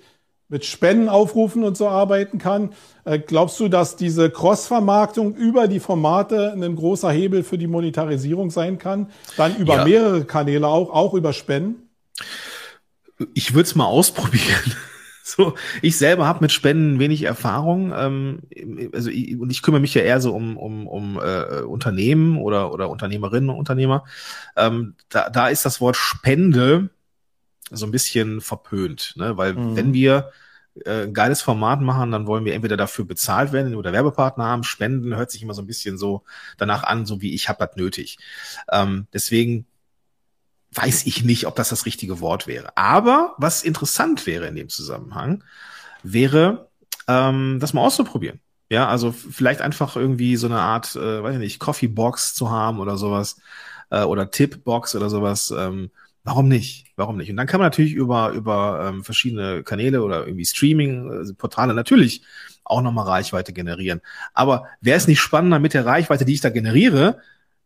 mit Spenden aufrufen und so arbeiten kann. Äh, glaubst du, dass diese Cross-Vermarktung über die Formate ein großer Hebel für die Monetarisierung sein kann? Dann über ja. mehrere Kanäle auch, auch über Spenden? Ich würde es mal ausprobieren. <laughs> So, ich selber habe mit Spenden wenig Erfahrung. Ähm, also ich, und ich kümmere mich ja eher so um, um, um äh, Unternehmen oder, oder Unternehmerinnen und Unternehmer. Ähm, da, da ist das Wort Spende so ein bisschen verpönt, ne? Weil mhm. wenn wir äh, ein geiles Format machen, dann wollen wir entweder dafür bezahlt werden oder Werbepartner haben. Spenden hört sich immer so ein bisschen so danach an, so wie ich habe das nötig. Ähm, deswegen weiß ich nicht, ob das das richtige Wort wäre. Aber was interessant wäre in dem Zusammenhang, wäre, ähm, das mal auszuprobieren. Ja, also vielleicht einfach irgendwie so eine Art, äh, weiß ich nicht, Coffee Box zu haben oder sowas äh, oder Tip Box oder sowas. Ähm, warum nicht? Warum nicht? Und dann kann man natürlich über über ähm, verschiedene Kanäle oder irgendwie Streaming-Portale natürlich auch nochmal Reichweite generieren. Aber wäre es nicht spannender mit der Reichweite, die ich da generiere,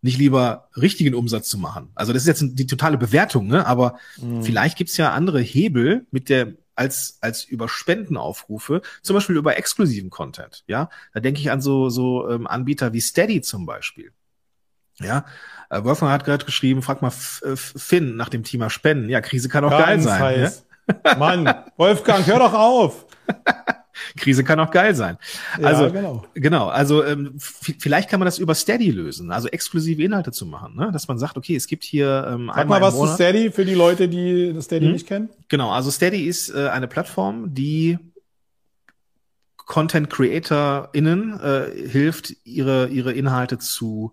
nicht lieber richtigen Umsatz zu machen? Also das ist jetzt die totale Bewertung, ne? Aber mhm. vielleicht gibt's ja andere Hebel mit der als als über Spendenaufrufe, zum Beispiel über exklusiven Content. Ja, da denke ich an so so ähm, Anbieter wie Steady zum Beispiel. Ja, äh, Wolfgang hat gerade geschrieben, frag mal äh, Finn nach dem Thema Spenden. Ja, Krise kann auch Ganz geil sein. Heiß. Ja? <laughs> Mann, Wolfgang, hör doch auf. Krise kann auch geil sein. Also ja, genau. genau. Also ähm, vielleicht kann man das über Steady lösen, also exklusive Inhalte zu machen, ne? dass man sagt, okay, es gibt hier ähm, Sag mal was zu Steady für die Leute, die das Steady hm? nicht kennen. Genau, also Steady ist äh, eine Plattform, die Content CreatorInnen äh, hilft, ihre ihre Inhalte zu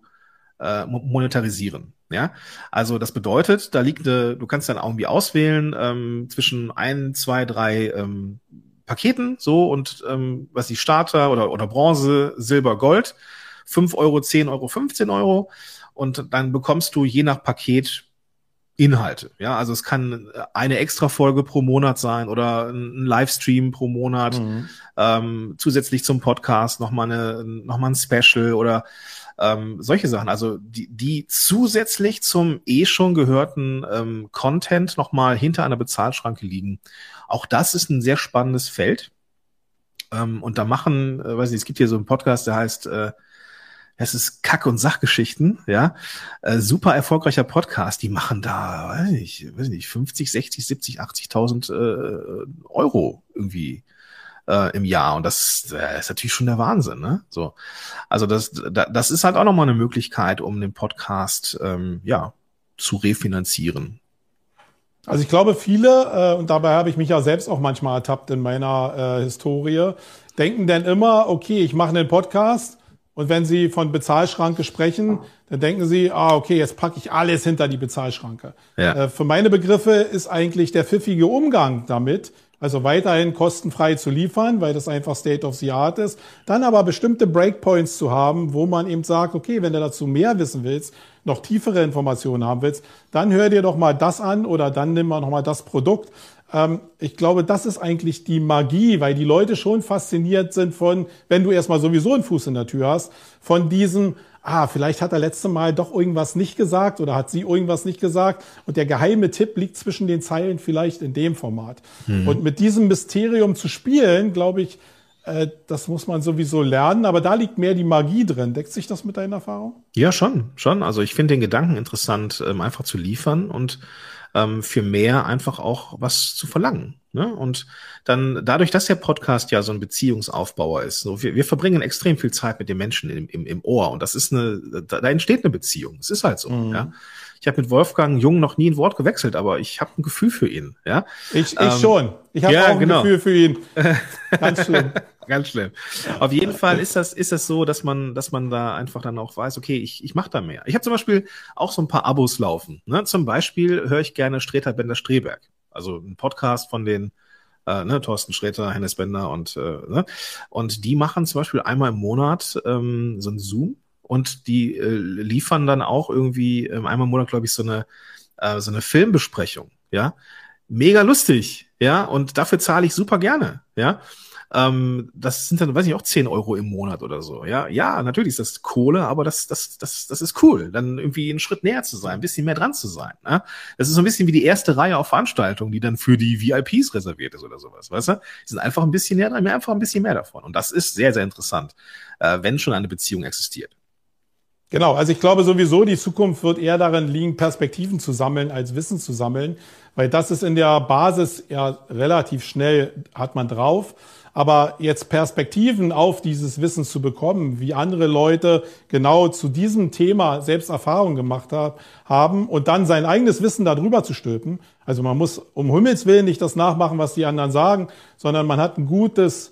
äh, monetarisieren. Ja, also das bedeutet, da liegt, eine, du kannst dann irgendwie auswählen ähm, zwischen ein, zwei, drei ähm, Paketen, so und ähm, was die Starter oder, oder Bronze, Silber, Gold, 5 Euro, 10 Euro, 15 Euro. Und dann bekommst du je nach Paket Inhalte. Ja, also es kann eine extra Folge pro Monat sein oder ein Livestream pro Monat, mhm. ähm, zusätzlich zum Podcast nochmal eine, noch mal ein Special oder ähm, solche Sachen. Also die, die zusätzlich zum eh schon gehörten ähm, Content nochmal hinter einer Bezahlschranke liegen. Auch das ist ein sehr spannendes Feld. Ähm, und da machen, äh, weiß nicht, es gibt hier so einen Podcast, der heißt, äh, es ist Kack- und Sachgeschichten, ja. Äh, super erfolgreicher Podcast. Die machen da, weiß nicht, weiß nicht 50, 60, 70, 80.000 äh, Euro irgendwie äh, im Jahr. Und das äh, ist natürlich schon der Wahnsinn, ne? So. Also das, das ist halt auch nochmal eine Möglichkeit, um den Podcast, ähm, ja, zu refinanzieren. Also ich glaube, viele, äh, und dabei habe ich mich ja selbst auch manchmal ertappt in meiner äh, Historie, denken dann immer, okay, ich mache einen Podcast und wenn Sie von Bezahlschranke sprechen, dann denken Sie, ah, okay, jetzt packe ich alles hinter die Bezahlschranke. Ja. Äh, für meine Begriffe ist eigentlich der pfiffige Umgang damit, also weiterhin kostenfrei zu liefern, weil das einfach State of the Art ist. Dann aber bestimmte Breakpoints zu haben, wo man eben sagt, okay, wenn du dazu mehr wissen willst, noch tiefere Informationen haben willst, dann hör dir doch mal das an oder dann nimm mal noch mal das Produkt. Ähm, ich glaube, das ist eigentlich die Magie, weil die Leute schon fasziniert sind von, wenn du erstmal sowieso einen Fuß in der Tür hast, von diesem, ah, vielleicht hat er letzte Mal doch irgendwas nicht gesagt oder hat sie irgendwas nicht gesagt und der geheime Tipp liegt zwischen den Zeilen vielleicht in dem Format. Mhm. Und mit diesem Mysterium zu spielen, glaube ich, äh, das muss man sowieso lernen, aber da liegt mehr die Magie drin. Deckt sich das mit deiner Erfahrung? Ja, schon, schon. Also ich finde den Gedanken interessant, ähm, einfach zu liefern und ähm, für mehr einfach auch was zu verlangen. Ne? Und dann dadurch, dass der Podcast ja so ein Beziehungsaufbauer ist, so wir, wir verbringen extrem viel Zeit mit den Menschen im, im, im Ohr und das ist eine, da, da entsteht eine Beziehung. Es ist halt so. Mhm. Ja? Ich habe mit Wolfgang Jung noch nie ein Wort gewechselt, aber ich habe ein Gefühl für ihn. Ja, ich, ich ähm, schon. Ich habe ja, auch ein genau. Gefühl für ihn. <laughs> Ganz schlimm. Ganz schlimm. Auf jeden Fall ist das, ist das so, dass man, dass man da einfach dann auch weiß, okay, ich, ich mache da mehr. Ich habe zum Beispiel auch so ein paar Abos laufen. Ne? Zum Beispiel höre ich gerne Streter Bender Streberg. Also ein Podcast von den äh, ne, Thorsten Sträter, Hennes Bender und äh, ne? und die machen zum Beispiel einmal im Monat ähm, so ein Zoom und die äh, liefern dann auch irgendwie ähm, einmal im Monat, glaube ich, so eine äh, so eine Filmbesprechung. Ja, mega lustig. Ja, und dafür zahle ich super gerne. Ja. Ähm, das sind dann, weiß ich, auch 10 Euro im Monat oder so. Ja, ja, natürlich ist das Kohle, aber das, das, das, das ist cool, dann irgendwie einen Schritt näher zu sein, ein bisschen mehr dran zu sein. Ne? Das ist so ein bisschen wie die erste Reihe auf Veranstaltungen, die dann für die VIPs reserviert ist oder sowas, weißt du? Die sind einfach ein bisschen näher dran, mehr einfach ein bisschen mehr davon. Und das ist sehr, sehr interessant, äh, wenn schon eine Beziehung existiert. Genau, also ich glaube sowieso, die Zukunft wird eher darin liegen, Perspektiven zu sammeln, als Wissen zu sammeln, weil das ist in der Basis ja relativ schnell, hat man drauf. Aber jetzt Perspektiven auf dieses Wissen zu bekommen, wie andere Leute genau zu diesem Thema selbst Erfahrungen gemacht haben und dann sein eigenes Wissen darüber zu stülpen. Also man muss um Himmels Willen nicht das nachmachen, was die anderen sagen, sondern man hat ein gutes,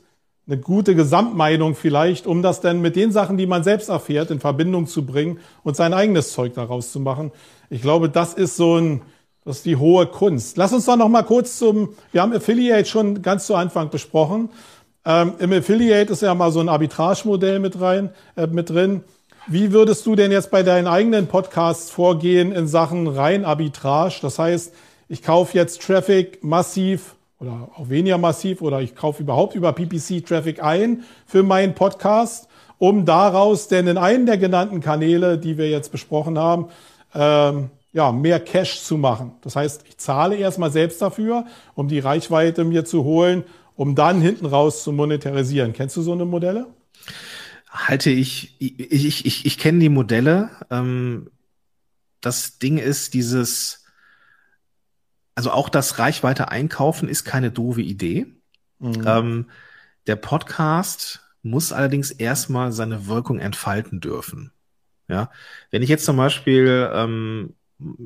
eine gute Gesamtmeinung vielleicht, um das dann mit den Sachen, die man selbst erfährt, in Verbindung zu bringen und sein eigenes Zeug daraus zu machen. Ich glaube, das ist so ein, das ist die hohe Kunst. Lass uns doch noch mal kurz zum, wir haben Affiliate schon ganz zu Anfang besprochen. Ähm, Im Affiliate ist ja mal so ein Arbitrage-Modell mit rein, äh, mit drin. Wie würdest du denn jetzt bei deinen eigenen Podcasts vorgehen in Sachen rein Arbitrage? Das heißt, ich kaufe jetzt Traffic massiv oder auch weniger massiv oder ich kaufe überhaupt über PPC Traffic ein für meinen Podcast, um daraus denn in einen der genannten Kanäle, die wir jetzt besprochen haben, ähm, ja, mehr Cash zu machen. Das heißt, ich zahle erstmal selbst dafür, um die Reichweite mir zu holen, um dann hinten raus zu monetarisieren. Kennst du so eine Modelle? Halte ich, ich, ich, ich, ich kenne die Modelle. Ähm, das Ding ist dieses, also auch das Reichweite einkaufen ist keine doofe Idee. Mhm. Ähm, der Podcast muss allerdings erstmal seine Wirkung entfalten dürfen. Ja, wenn ich jetzt zum Beispiel ähm,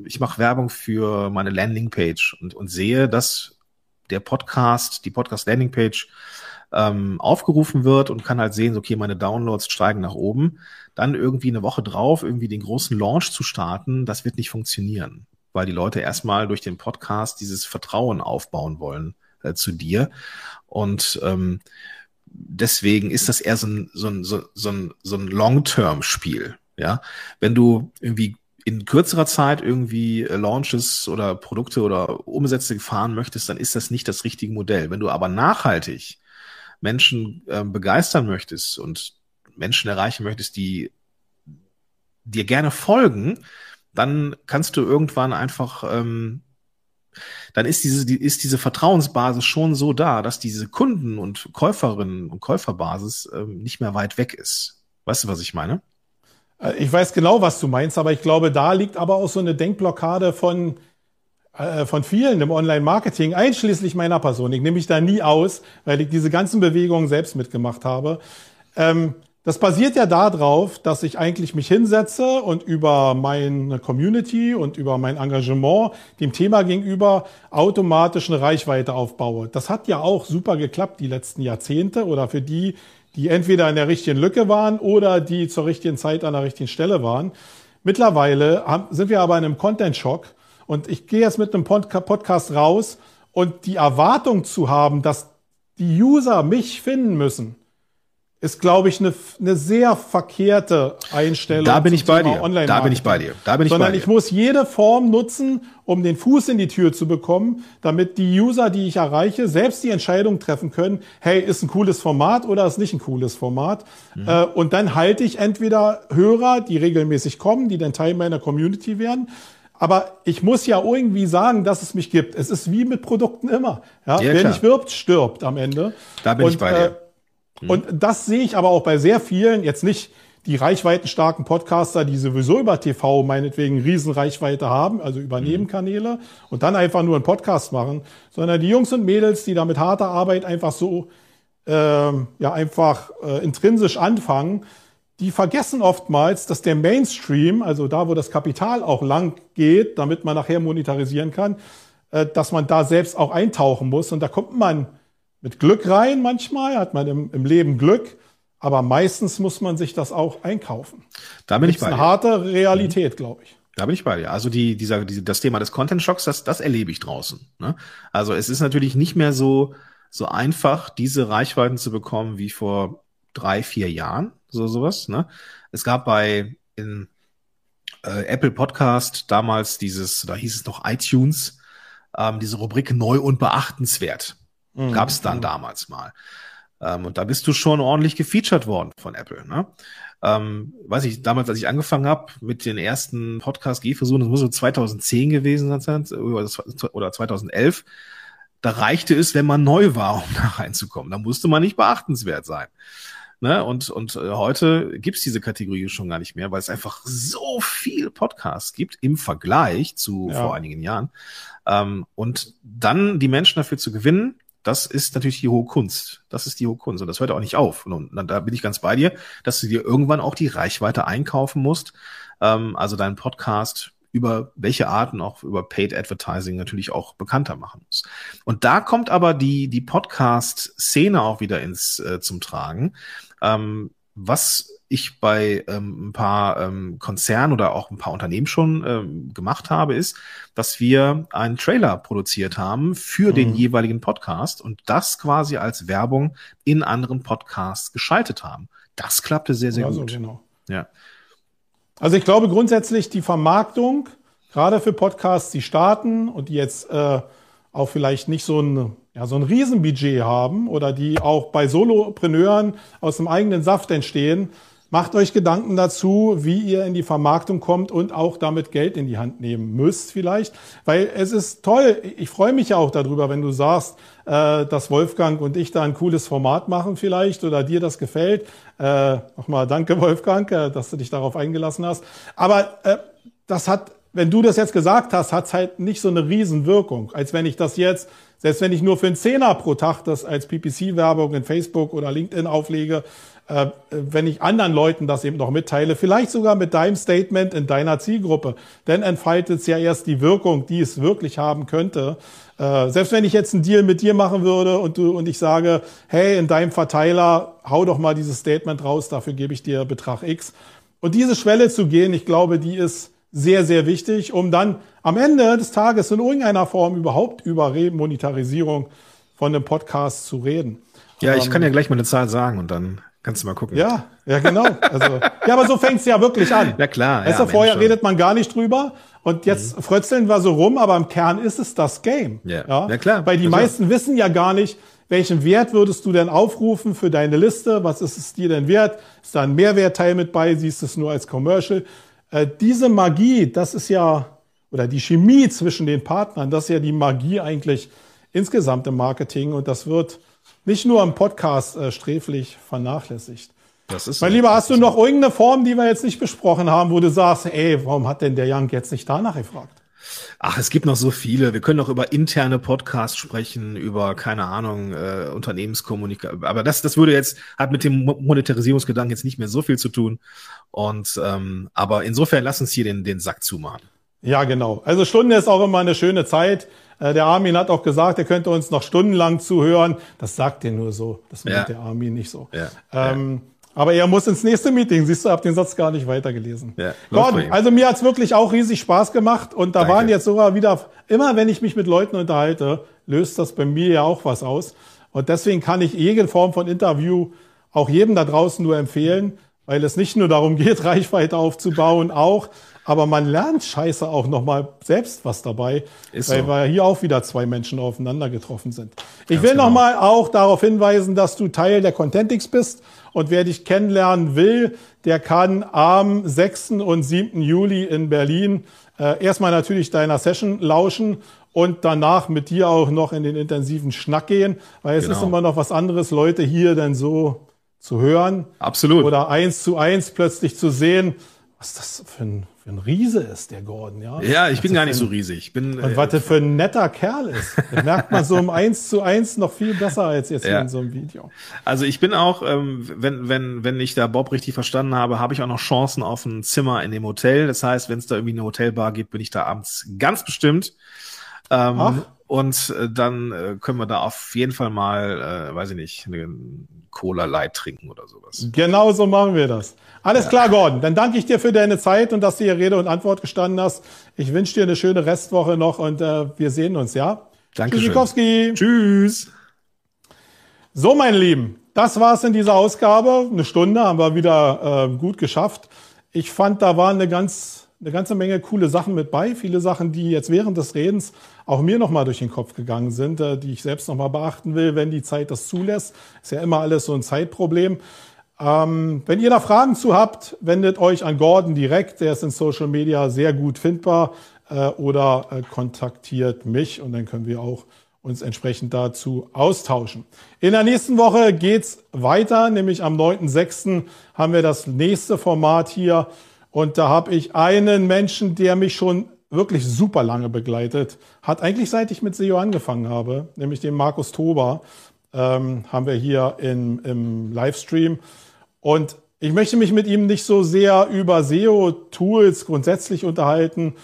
ich mache Werbung für meine Landingpage und, und sehe, dass der Podcast, die Podcast Landingpage ähm, aufgerufen wird und kann halt sehen, okay, meine Downloads steigen nach oben. Dann irgendwie eine Woche drauf, irgendwie den großen Launch zu starten, das wird nicht funktionieren, weil die Leute erstmal durch den Podcast dieses Vertrauen aufbauen wollen äh, zu dir. Und ähm, deswegen ist das eher so ein, so ein, so, ein, so ein Long-Term-Spiel. Ja, wenn du irgendwie in kürzerer Zeit irgendwie äh, Launches oder Produkte oder Umsätze fahren möchtest, dann ist das nicht das richtige Modell. Wenn du aber nachhaltig Menschen äh, begeistern möchtest und Menschen erreichen möchtest, die dir gerne folgen, dann kannst du irgendwann einfach ähm, dann ist diese, die, ist diese Vertrauensbasis schon so da, dass diese Kunden- und Käuferinnen und Käuferbasis ähm, nicht mehr weit weg ist. Weißt du, was ich meine? Äh, ich weiß genau, was du meinst, aber ich glaube, da liegt aber auch so eine Denkblockade von, äh, von vielen im Online-Marketing, einschließlich meiner Person. Ich nehme mich da nie aus, weil ich diese ganzen Bewegungen selbst mitgemacht habe. Ähm, das basiert ja darauf, dass ich eigentlich mich hinsetze und über meine Community und über mein Engagement dem Thema gegenüber automatisch eine Reichweite aufbaue. Das hat ja auch super geklappt die letzten Jahrzehnte oder für die, die entweder in der richtigen Lücke waren oder die zur richtigen Zeit an der richtigen Stelle waren. Mittlerweile sind wir aber in einem Content-Schock und ich gehe jetzt mit einem Podcast raus und die Erwartung zu haben, dass die User mich finden müssen, ist, glaube ich, eine, eine sehr verkehrte Einstellung. Da bin ich bei dir. Da bin ich bei dir. Da bin ich Sondern bei dir. ich muss jede Form nutzen, um den Fuß in die Tür zu bekommen, damit die User, die ich erreiche, selbst die Entscheidung treffen können, hey, ist ein cooles Format oder ist nicht ein cooles Format. Mhm. Äh, und dann halte ich entweder Hörer, die regelmäßig kommen, die dann Teil meiner Community werden, aber ich muss ja irgendwie sagen, dass es mich gibt. Es ist wie mit Produkten immer. Ja? ja Wer nicht wirbt, stirbt am Ende. Da bin und, ich bei dir. Äh, Mhm. Und das sehe ich aber auch bei sehr vielen, jetzt nicht die reichweitenstarken Podcaster, die sowieso über TV meinetwegen Riesenreichweite haben, also über mhm. Nebenkanäle und dann einfach nur einen Podcast machen, sondern die Jungs und Mädels, die da mit harter Arbeit einfach so ähm, ja einfach äh, intrinsisch anfangen, die vergessen oftmals, dass der Mainstream, also da, wo das Kapital auch lang geht, damit man nachher monetarisieren kann, äh, dass man da selbst auch eintauchen muss. Und da kommt man mit Glück rein manchmal, hat man im, im Leben Glück, aber meistens muss man sich das auch einkaufen. Da bin ich bei. Das ist eine harte Realität, mhm. glaube ich. Da bin ich bei dir. Also die, dieser, die, das Thema des Content Shocks, das, das erlebe ich draußen. Ne? Also es ist natürlich nicht mehr so, so einfach, diese Reichweiten zu bekommen wie vor drei, vier Jahren, so sowas. Ne? Es gab bei in äh, Apple Podcast damals dieses, da hieß es noch iTunes, ähm, diese Rubrik neu und beachtenswert. Mhm. Gab es dann damals mal. Ähm, und da bist du schon ordentlich gefeatured worden von Apple. Ne? Ähm, weiß ich, damals, als ich angefangen habe mit den ersten Podcast-G-Versuchen, das muss so 2010 gewesen sein oder 2011, da reichte es, wenn man neu war, um da reinzukommen. Da musste man nicht beachtenswert sein. Ne? Und, und äh, heute gibt's diese Kategorie schon gar nicht mehr, weil es einfach so viel Podcasts gibt im Vergleich zu ja. vor einigen Jahren. Ähm, und dann die Menschen dafür zu gewinnen, das ist natürlich die hohe Kunst. Das ist die hohe Kunst und das hört auch nicht auf. Und da bin ich ganz bei dir, dass du dir irgendwann auch die Reichweite einkaufen musst. Ähm, also deinen Podcast über welche Arten auch über Paid Advertising natürlich auch bekannter machen musst. Und da kommt aber die die Podcast-Szene auch wieder ins äh, zum Tragen. Ähm, was ich bei ähm, ein paar ähm, Konzernen oder auch ein paar Unternehmen schon ähm, gemacht habe, ist, dass wir einen Trailer produziert haben für mhm. den jeweiligen Podcast und das quasi als Werbung in anderen Podcasts geschaltet haben. Das klappte sehr, sehr also, gut. Genau. Ja. Also ich glaube grundsätzlich die Vermarktung, gerade für Podcasts, die starten und die jetzt äh, auch vielleicht nicht so ein, ja, so ein Riesenbudget haben oder die auch bei Solopreneuren aus dem eigenen Saft entstehen, Macht euch Gedanken dazu, wie ihr in die Vermarktung kommt und auch damit Geld in die Hand nehmen müsst vielleicht. Weil es ist toll, ich freue mich ja auch darüber, wenn du sagst, äh, dass Wolfgang und ich da ein cooles Format machen vielleicht oder dir das gefällt. Äh, Nochmal danke <laughs> Wolfgang, äh, dass du dich darauf eingelassen hast. Aber das hat, wenn du das jetzt gesagt hast, hat es halt nicht so eine Riesenwirkung, als wenn ich das jetzt selbst wenn ich nur für einen Zehner pro Tag das als PPC-Werbung in Facebook oder LinkedIn auflege, äh, wenn ich anderen Leuten das eben noch mitteile, vielleicht sogar mit deinem Statement in deiner Zielgruppe, dann entfaltet es ja erst die Wirkung, die es wirklich haben könnte. Äh, selbst wenn ich jetzt einen Deal mit dir machen würde und du und ich sage, hey, in deinem Verteiler hau doch mal dieses Statement raus, dafür gebe ich dir Betrag X. Und diese Schwelle zu gehen, ich glaube, die ist sehr, sehr wichtig, um dann am Ende des Tages in irgendeiner Form überhaupt über Monetarisierung von einem Podcast zu reden. Ja, ich kann ja gleich mal eine Zahl sagen und dann Kannst du mal gucken. Ja, ja, genau. Also, ja, aber so fängt's ja wirklich an. Ja, klar. Weißt ja, du, vorher redet man gar nicht drüber und jetzt mhm. frötzeln wir so rum, aber im Kern ist es das Game. Ja, ja? ja klar. Weil die also. meisten wissen ja gar nicht, welchen Wert würdest du denn aufrufen für deine Liste? Was ist es dir denn wert? Ist da ein Mehrwertteil mit bei? Siehst du es nur als Commercial? Äh, diese Magie, das ist ja oder die Chemie zwischen den Partnern, das ist ja die Magie eigentlich insgesamt im Marketing und das wird nicht nur im Podcast äh, sträflich vernachlässigt. Das ist mein. Lieber, hast du noch irgendeine Form, die wir jetzt nicht besprochen haben, wo du sagst, ey, warum hat denn der Young jetzt nicht danach gefragt? Ach, es gibt noch so viele. Wir können noch über interne Podcasts sprechen, über, keine Ahnung, äh, Unternehmenskommunikation. Aber das, das würde jetzt, hat mit dem Monetarisierungsgedanken jetzt nicht mehr so viel zu tun. Und ähm, aber insofern lass uns hier den, den Sack zumachen. Ja, genau. Also Stunde ist auch immer eine schöne Zeit. Äh, der Armin hat auch gesagt, er könnte uns noch stundenlang zuhören. Das sagt er nur so. Das meint ja. der Armin nicht so. Ja. Ähm. Aber er muss ins nächste Meeting. Siehst du, hab den Satz gar nicht weitergelesen. Ja, Gordon, also mir hat's wirklich auch riesig Spaß gemacht. Und da Danke. waren jetzt sogar wieder, immer wenn ich mich mit Leuten unterhalte, löst das bei mir ja auch was aus. Und deswegen kann ich jede Form von Interview auch jedem da draußen nur empfehlen, weil es nicht nur darum geht, <laughs> Reichweite aufzubauen, auch, aber man lernt scheiße auch nochmal selbst was dabei, Ist weil so. wir hier auch wieder zwei Menschen aufeinander getroffen sind. Ich Ganz will genau. nochmal auch darauf hinweisen, dass du Teil der Contentix bist und wer dich kennenlernen will, der kann am 6. und 7. Juli in Berlin äh, erstmal natürlich deiner Session lauschen und danach mit dir auch noch in den intensiven Schnack gehen, weil es genau. ist immer noch was anderes, Leute hier dann so zu hören. Absolut. Oder eins zu eins plötzlich zu sehen, was das für ein für ein Riese ist, der Gordon, ja. Ja, ich bin gar nicht so riesig. Ich bin, und äh, was der für ein netter Kerl ist. Das merkt man so im Eins zu eins noch viel besser als jetzt ja. in so einem Video. Also ich bin auch, ähm, wenn, wenn, wenn ich da Bob richtig verstanden habe, habe ich auch noch Chancen auf ein Zimmer in dem Hotel. Das heißt, wenn es da irgendwie eine Hotelbar gibt, bin ich da abends ganz bestimmt. Ähm, Ach. Und äh, dann äh, können wir da auf jeden Fall mal, äh, weiß ich nicht, eine Cola Light trinken oder sowas. Genau so machen wir das. Alles ja. klar, Gordon. Dann danke ich dir für deine Zeit und dass du hier Rede und Antwort gestanden hast. Ich wünsche dir eine schöne Restwoche noch und äh, wir sehen uns, ja? Danke. Tschüss. So, meine Lieben, das war's in dieser Ausgabe. Eine Stunde haben wir wieder äh, gut geschafft. Ich fand, da waren eine ganz eine ganze Menge coole Sachen mit bei. Viele Sachen, die jetzt während des Redens auch mir nochmal durch den Kopf gegangen sind, äh, die ich selbst nochmal beachten will, wenn die Zeit das zulässt. Ist ja immer alles so ein Zeitproblem. Ähm, wenn ihr da Fragen zu habt, wendet euch an Gordon direkt. Der ist in Social Media sehr gut findbar äh, oder äh, kontaktiert mich und dann können wir auch uns entsprechend dazu austauschen. In der nächsten Woche geht's weiter, nämlich am 9.6. haben wir das nächste Format hier und da habe ich einen Menschen, der mich schon wirklich super lange begleitet, hat eigentlich seit ich mit SEO angefangen habe, nämlich den Markus Tober, ähm, haben wir hier in, im Livestream. Und ich möchte mich mit ihm nicht so sehr über SEO-Tools grundsätzlich unterhalten,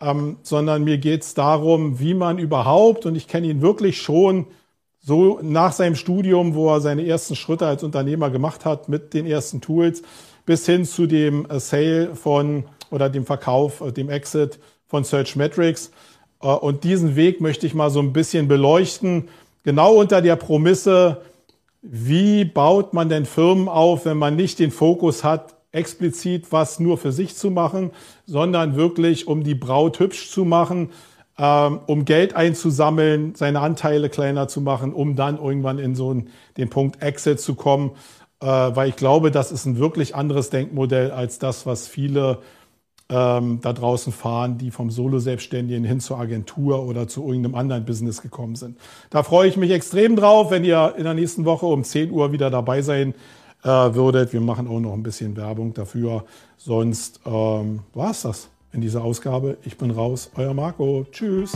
ähm, sondern mir geht es darum, wie man überhaupt, und ich kenne ihn wirklich schon so nach seinem Studium, wo er seine ersten Schritte als Unternehmer gemacht hat mit den ersten Tools, bis hin zu dem äh, Sale von oder dem Verkauf, äh, dem Exit von Search Metrics. Äh, und diesen Weg möchte ich mal so ein bisschen beleuchten, genau unter der Prämisse, wie baut man denn Firmen auf, wenn man nicht den Fokus hat, explizit was nur für sich zu machen, sondern wirklich, um die Braut hübsch zu machen, ähm, um Geld einzusammeln, seine Anteile kleiner zu machen, um dann irgendwann in so den Punkt Exit zu kommen. Äh, weil ich glaube, das ist ein wirklich anderes Denkmodell als das, was viele ähm, da draußen fahren, die vom Solo-Selbstständigen hin zur Agentur oder zu irgendeinem anderen Business gekommen sind. Da freue ich mich extrem drauf, wenn ihr in der nächsten Woche um 10 Uhr wieder dabei sein äh, würdet. Wir machen auch noch ein bisschen Werbung dafür. Sonst ähm, war es das in dieser Ausgabe. Ich bin raus, euer Marco. Tschüss.